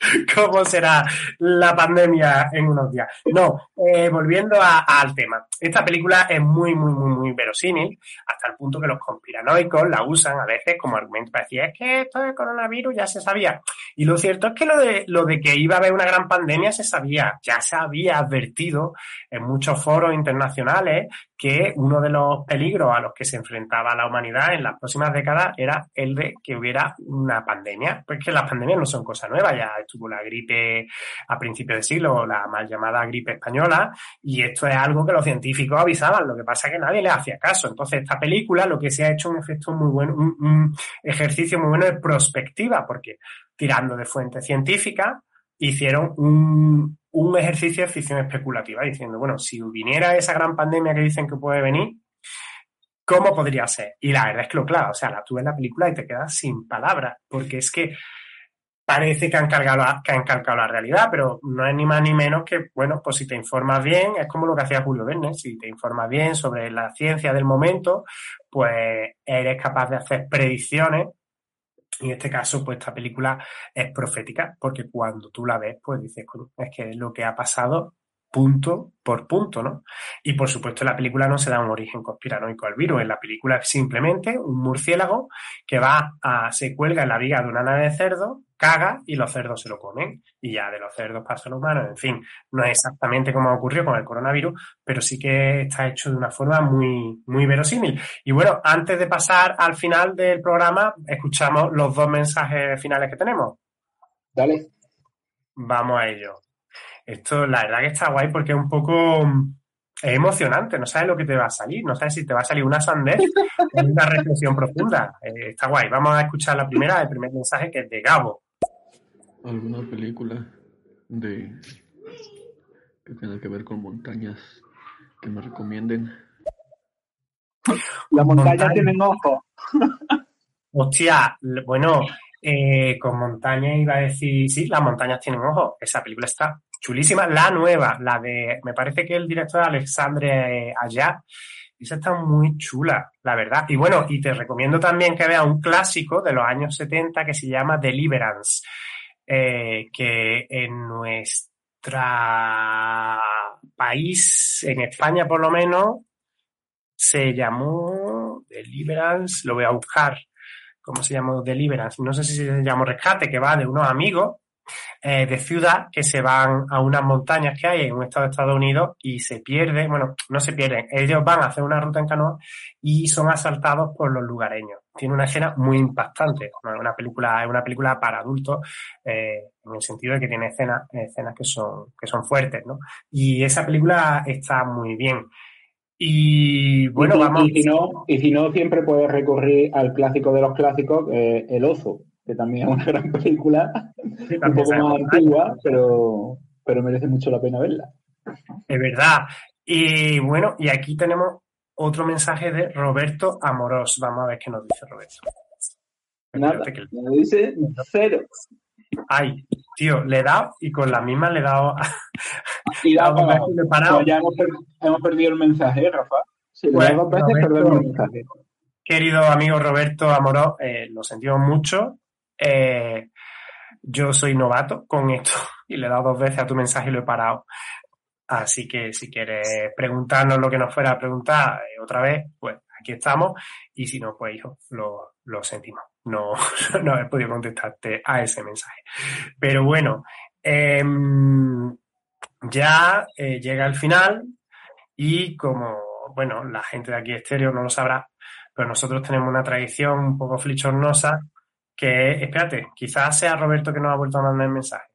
cómo será la pandemia en unos días. No, eh, volviendo a, al tema. Esta película es muy, muy, muy, muy verosímil, hasta el punto que los conspiranoicos la usan a veces como argumento para decir, es que esto del coronavirus ya se sabía. Y lo cierto es que lo de, lo de que iba a haber una gran pandemia se sabía, ya se había advertido en muchos foros internacionales que uno de los peligros a los que se enfrentaba la humanidad en las próximas décadas era el de que hubiera una pandemia. Pues que las pandemias no son cosa nueva, ya estuvo la gripe a principios de siglo, la mal llamada gripe española, y esto es algo que los científicos avisaban, lo que pasa es que nadie le hacía caso. Entonces, esta película lo que se ha hecho un efecto muy bueno, un, un ejercicio muy bueno de prospectiva, porque tirando de fuentes científicas, hicieron un, un ejercicio de ficción especulativa, diciendo, bueno, si viniera esa gran pandemia que dicen que puede venir, ¿cómo podría ser? Y la verdad es que lo claro, o sea, la tuve en la película y te quedas sin palabras, porque es que parece que han, cargado, que han la realidad, pero no es ni más ni menos que, bueno, pues si te informas bien, es como lo que hacía Julio Verne, si te informas bien sobre la ciencia del momento, pues eres capaz de hacer predicciones. En este caso, pues esta película es profética, porque cuando tú la ves, pues dices, es que lo que ha pasado punto por punto, ¿no? Y por supuesto, en la película no se da un origen conspiranoico al virus. En la película es simplemente un murciélago que va a, se cuelga en la viga de una nave de cerdo, caga y los cerdos se lo comen. Y ya de los cerdos pasan los humanos. En fin, no es exactamente como ocurrió con el coronavirus, pero sí que está hecho de una forma muy, muy verosímil. Y bueno, antes de pasar al final del programa, escuchamos los dos mensajes finales que tenemos. Dale. Vamos a ello. Esto, la verdad que está guay porque es un poco es emocionante, no sabes lo que te va a salir, no sabes si te va a salir una sandez o una reflexión profunda. Eh, está guay. Vamos a escuchar la primera, el primer mensaje que es de Gabo. ¿Alguna película de que tenga que ver con montañas que me recomienden? Las montañas tienen ojo. Hostia, bueno, eh, con montañas iba a decir, sí, las montañas tienen ojo. Esa película está chulísima. La nueva, la de, me parece que el director Alexandre Ayat, esa está muy chula, la verdad. Y bueno, y te recomiendo también que veas un clásico de los años 70 que se llama Deliverance, eh, que en nuestra país, en España por lo menos, se llamó Deliverance, lo voy a buscar, ¿cómo se llamó Deliverance? No sé si se llamó Rescate, que va de unos amigos eh, de ciudad que se van a unas montañas que hay en un estado de Estados Unidos y se pierden, bueno, no se pierden, ellos van a hacer una ruta en canoa y son asaltados por los lugareños. Tiene una escena muy impactante, una película, es una película para adultos, eh, en el sentido de que tiene escenas, escenas que son, que son fuertes, ¿no? Y esa película está muy bien. Y bueno, y, vamos. Y si, no, y si no, siempre puedes recurrir al clásico de los clásicos, eh, El Oso que también es una gran película, un también poco más antigua, pero, pero merece mucho la pena verla. Es verdad. Y bueno, y aquí tenemos otro mensaje de Roberto Amorós. Vamos a ver qué nos dice Roberto. Nada, que- me dice cero. Ay, tío, le he dado y con la misma le he dado. Y da para- pues ya hemos, per- hemos perdido el mensaje, ¿eh, Rafa. Si le Pues, das dos veces, Roberto, perdemos el mensaje. Querido amigo Roberto Amorós, eh, lo sentimos mucho. Eh, yo soy novato con esto y le he dado dos veces a tu mensaje y lo he parado. Así que si quieres preguntarnos lo que nos fuera a preguntar eh, otra vez, pues aquí estamos. Y si no, pues hijo, lo, lo sentimos. No, no he podido contestarte a ese mensaje. Pero bueno, em, ya eh, llega el final y como, bueno, la gente de aquí exterior no lo sabrá, pero nosotros tenemos una tradición un poco flichornosa que es, espérate, quizás sea Roberto que nos ha vuelto a mandar el mensaje.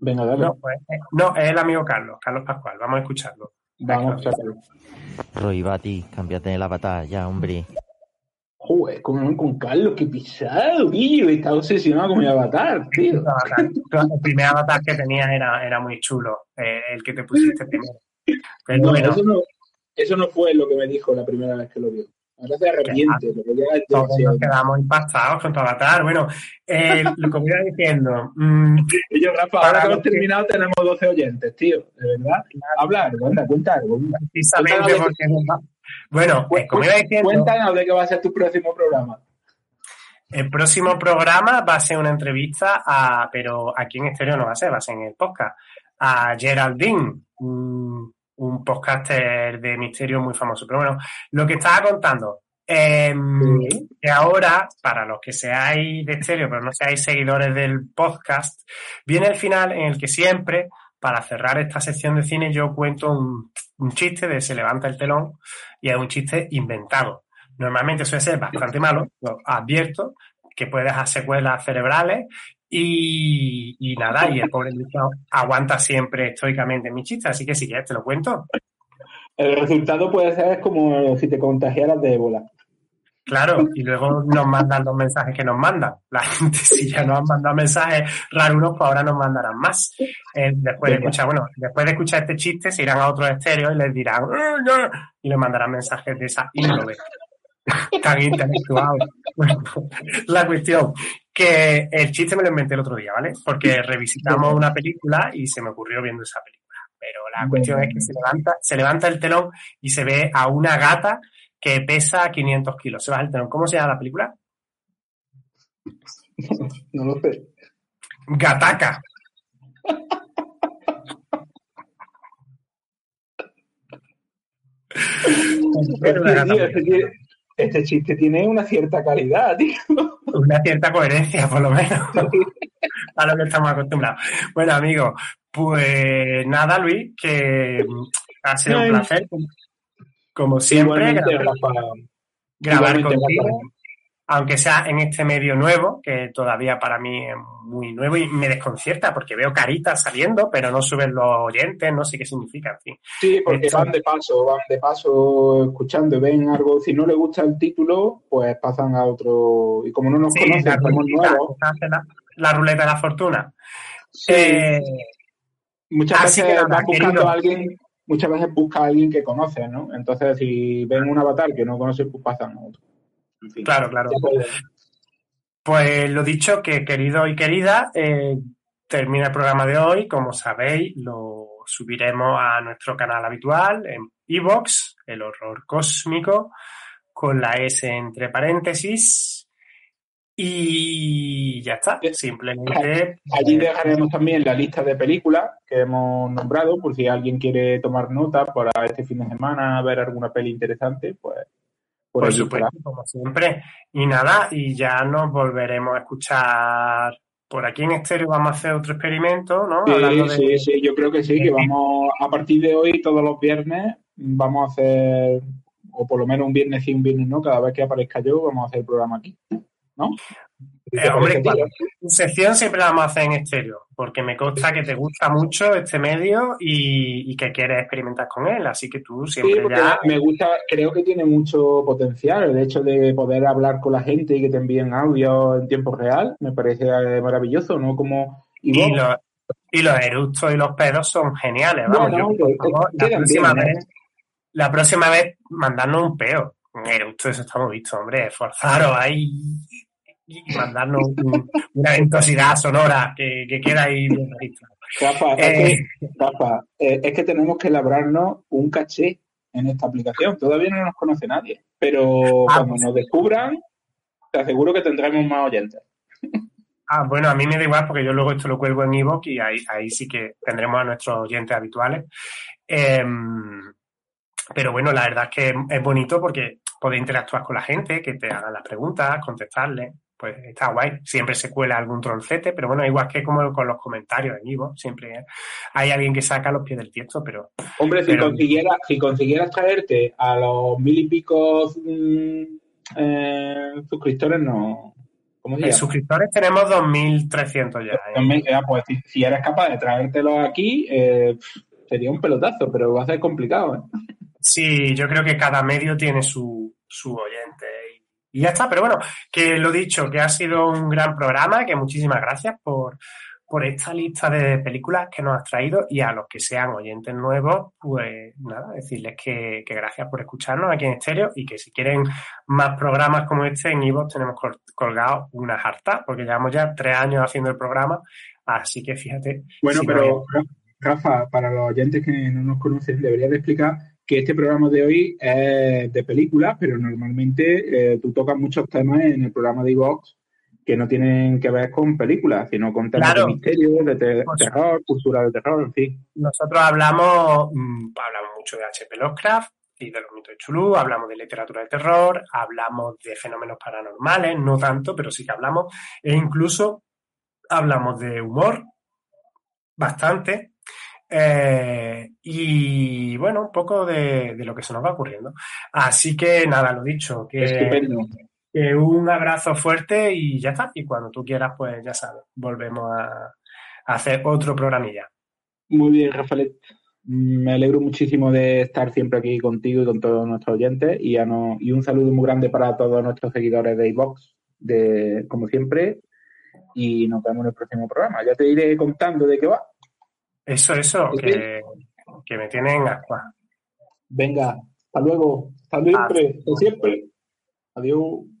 Venga, dale. No, pues, eh, no, es el amigo Carlos, Carlos Pascual, vamos a escucharlo. Vamos a escucharlo. Roy Bati, cámbiate el avatar ya, hombre. Joder, con, con Carlos, qué pisado, tío. Está obsesionado con mi avatar, tío. El primer avatar que tenía era, era muy chulo, eh, el que te pusiste primero. Pero No, bueno, eso, no, eso no fue lo que me dijo la primera vez que lo vio. Ahora se arrepiente, pero ya todos nos quedamos impactados con tu avatar. Bueno, eh, lo que iba diciendo. mm, Y yo, Rafa, para ahora que hemos terminado tenemos 12 oyentes, tío. De verdad. Habla, cuenta, cuenta precisamente porque- Bueno, eh, como iba diciendo, Cuéntanos de qué va a ser tu próximo programa. el próximo programa va a ser una entrevista a, pero aquí en exterior no va a ser, va a ser en el podcast, a Geraldine, un, un podcaster de misterio muy famoso. Pero bueno, lo que estaba contando, em, que ahora, para los que seáis de exterior, pero no seáis seguidores del podcast, viene el final en el que siempre, para cerrar esta sección de cine, yo cuento un, un chiste de se levanta el telón y es un chiste inventado. Normalmente suele ser bastante malo, lo advierto, que puede dejar secuelas cerebrales y, y nada, y el pobre aguanta siempre estoicamente mi chiste, así que si quieres te lo cuento. El resultado puede ser como si te contagiaras de ébola. Claro, y luego nos mandan los mensajes que nos mandan. La gente, si ya nos han mandado mensajes raros, pues ahora nos mandarán más. Eh, después de escuchar, bueno, después de escuchar este chiste, se irán a otros estéreos y les dirán, "Eh, no", y les mandarán mensajes de esa índole. Tan intelectual. Bueno, la cuestión, que el chiste me lo inventé el otro día, ¿vale? Porque revisitamos una película y se me ocurrió viendo esa película. Pero la cuestión es que se levanta, se levanta el telón y se ve a una gata que pesa 500 kilos. Se baja el telón. ¿Cómo se llama la película? No lo sé. Gataca. Era una gata este, chiste tiene una cierta calidad, tío. una cierta coherencia, por lo menos, a lo que estamos acostumbrados. Bueno, amigos, pues nada, Luis, que ha sido un placer, como- siempre, Igualmente, grabar, grabar contigo. Aunque sea en este medio nuevo, que todavía para mí es muy nuevo y me desconcierta porque veo caritas saliendo, pero no suben los oyentes, no sé qué significa, en fin. Sí, porque Esto- van de paso, van de paso escuchando ven algo. Si no les gusta el título, pues pasan a otro. Y como no nos Sí, conocen, la somos ruleta, nuevos. hace la, la ruleta de la fortuna. Sí. Eh, Muchas así veces que nada, buscando querido. a alguien, muchas veces busca a alguien que conoce, ¿no? Entonces, si ven un avatar que no conoce, pues pasan a otro. En fin. Claro, claro. Pues lo dicho, que querido y querida, eh, termina el programa de hoy. Como sabéis, lo subiremos a nuestro canal habitual en iVoox, el horror cósmico, con la S entre paréntesis. Y ya está. Simplemente. Allí dejaremos también la lista de películas que hemos nombrado, por si alguien quiere tomar nota para este fin de semana, ver alguna peli interesante, pues por, supuesto, como siempre. Y nada, y ya nos volveremos a escuchar por aquí en estéreo. Vamos a hacer otro experimento, ¿no? Sí, de- sí, sí, yo creo que sí, que vamos a partir de hoy, todos los viernes, vamos a hacer, o por lo menos un viernes sí, un viernes no, cada vez que aparezca yo, vamos a hacer el programa aquí, ¿no? Eh, hombre, tu sección siempre la vamos a hacer en estéreo, porque me consta que te gusta mucho este medio y, y que quieres experimentar con él, así que tú siempre ya... me gusta, creo que tiene mucho potencial el hecho de poder hablar con la gente y que te envíen audio en tiempo real, me parece eh, maravilloso, ¿no? Como Y los, y los eructos y los pedos son geniales, vamos. Yo, pues, favor, la, próxima bien, ¿eh? vez, la próxima vez, mandarnos un peo. Un eructo, eso estamos visto, hombre. Esforzaros ahí mandarnos un- una ventosidad sonora que, que queda ahí bien registrada. Rafa, Eh, es que, Rafa, eh, es que tenemos que labrarnos un caché en esta aplicación. Todavía no nos conoce nadie, pero Ah, cuando pues. nos descubran, te aseguro que tendremos más oyentes. Ah, bueno, a mí me da igual porque yo luego esto lo cuelgo en Evox y ahí, ahí sí que tendremos a nuestros oyentes habituales. Em, pero bueno, la verdad es que es bonito porque podéis interactuar con la gente, que te hagan las preguntas, contestarles. Pues está guay. Siempre se cuela algún troncete, pero bueno, igual que como con los comentarios en Evox, siempre hay alguien que saca los pies del tiesto, pero Hombre, si, Pero- consiguieras, si consiguieras traerte a los mil y pico mm, eh, suscriptores, no. ¿Cómo se en llama? suscriptores tenemos 2.300 ya. ¿eh? Ah, pues si, si eres capaz de traértelos aquí, eh, sería un pelotazo, pero va a ser complicado. ¿eh? Sí, yo creo que cada medio tiene su, su oyente y, ya está. Pero bueno, que lo dicho, que ha sido un gran programa, que muchísimas gracias por, por esta lista de películas que nos has traído y a los que sean oyentes nuevos, pues nada, decirles que, que gracias por escucharnos aquí en Estéreo y que si quieren más programas como este en Ivo tenemos col- colgados una harta, porque llevamos ya tres años haciendo el programa, así que fíjate. Bueno, si no pero Rafa, para los oyentes que no nos conocen, deberías de explicar que este programa de hoy es de películas, pero normalmente eh, tú tocas muchos temas en el programa de iVox que no tienen que ver con películas, sino con temas Claro. de misterio, de te- terror, cultura de terror, en fin. Nosotros hablamos, mm, hablamos mucho de H.P. Lovecraft y de los mitos de Chulú, hablamos de literatura de terror, hablamos de fenómenos paranormales, no tanto, pero sí que hablamos, e incluso hablamos de humor, bastante, eh, y bueno, un poco de, de lo que se nos va ocurriendo. Así que nada, lo dicho, que, Estupendo. que un abrazo fuerte y ya está. Y cuando tú quieras, pues ya sabes, volvemos a, a hacer otro programilla. Muy bien, Rafael. Me alegro muchísimo de estar siempre aquí contigo y con todos nuestros oyentes y, a no- y un saludo muy grande para todos nuestros seguidores de iVox, de, como siempre, y nos vemos en el próximo programa. Ya te iré contando de qué va. Eso, eso, que, que me tienen ascuas. Venga, hasta luego, hasta siempre, hasta siempre. Adiós.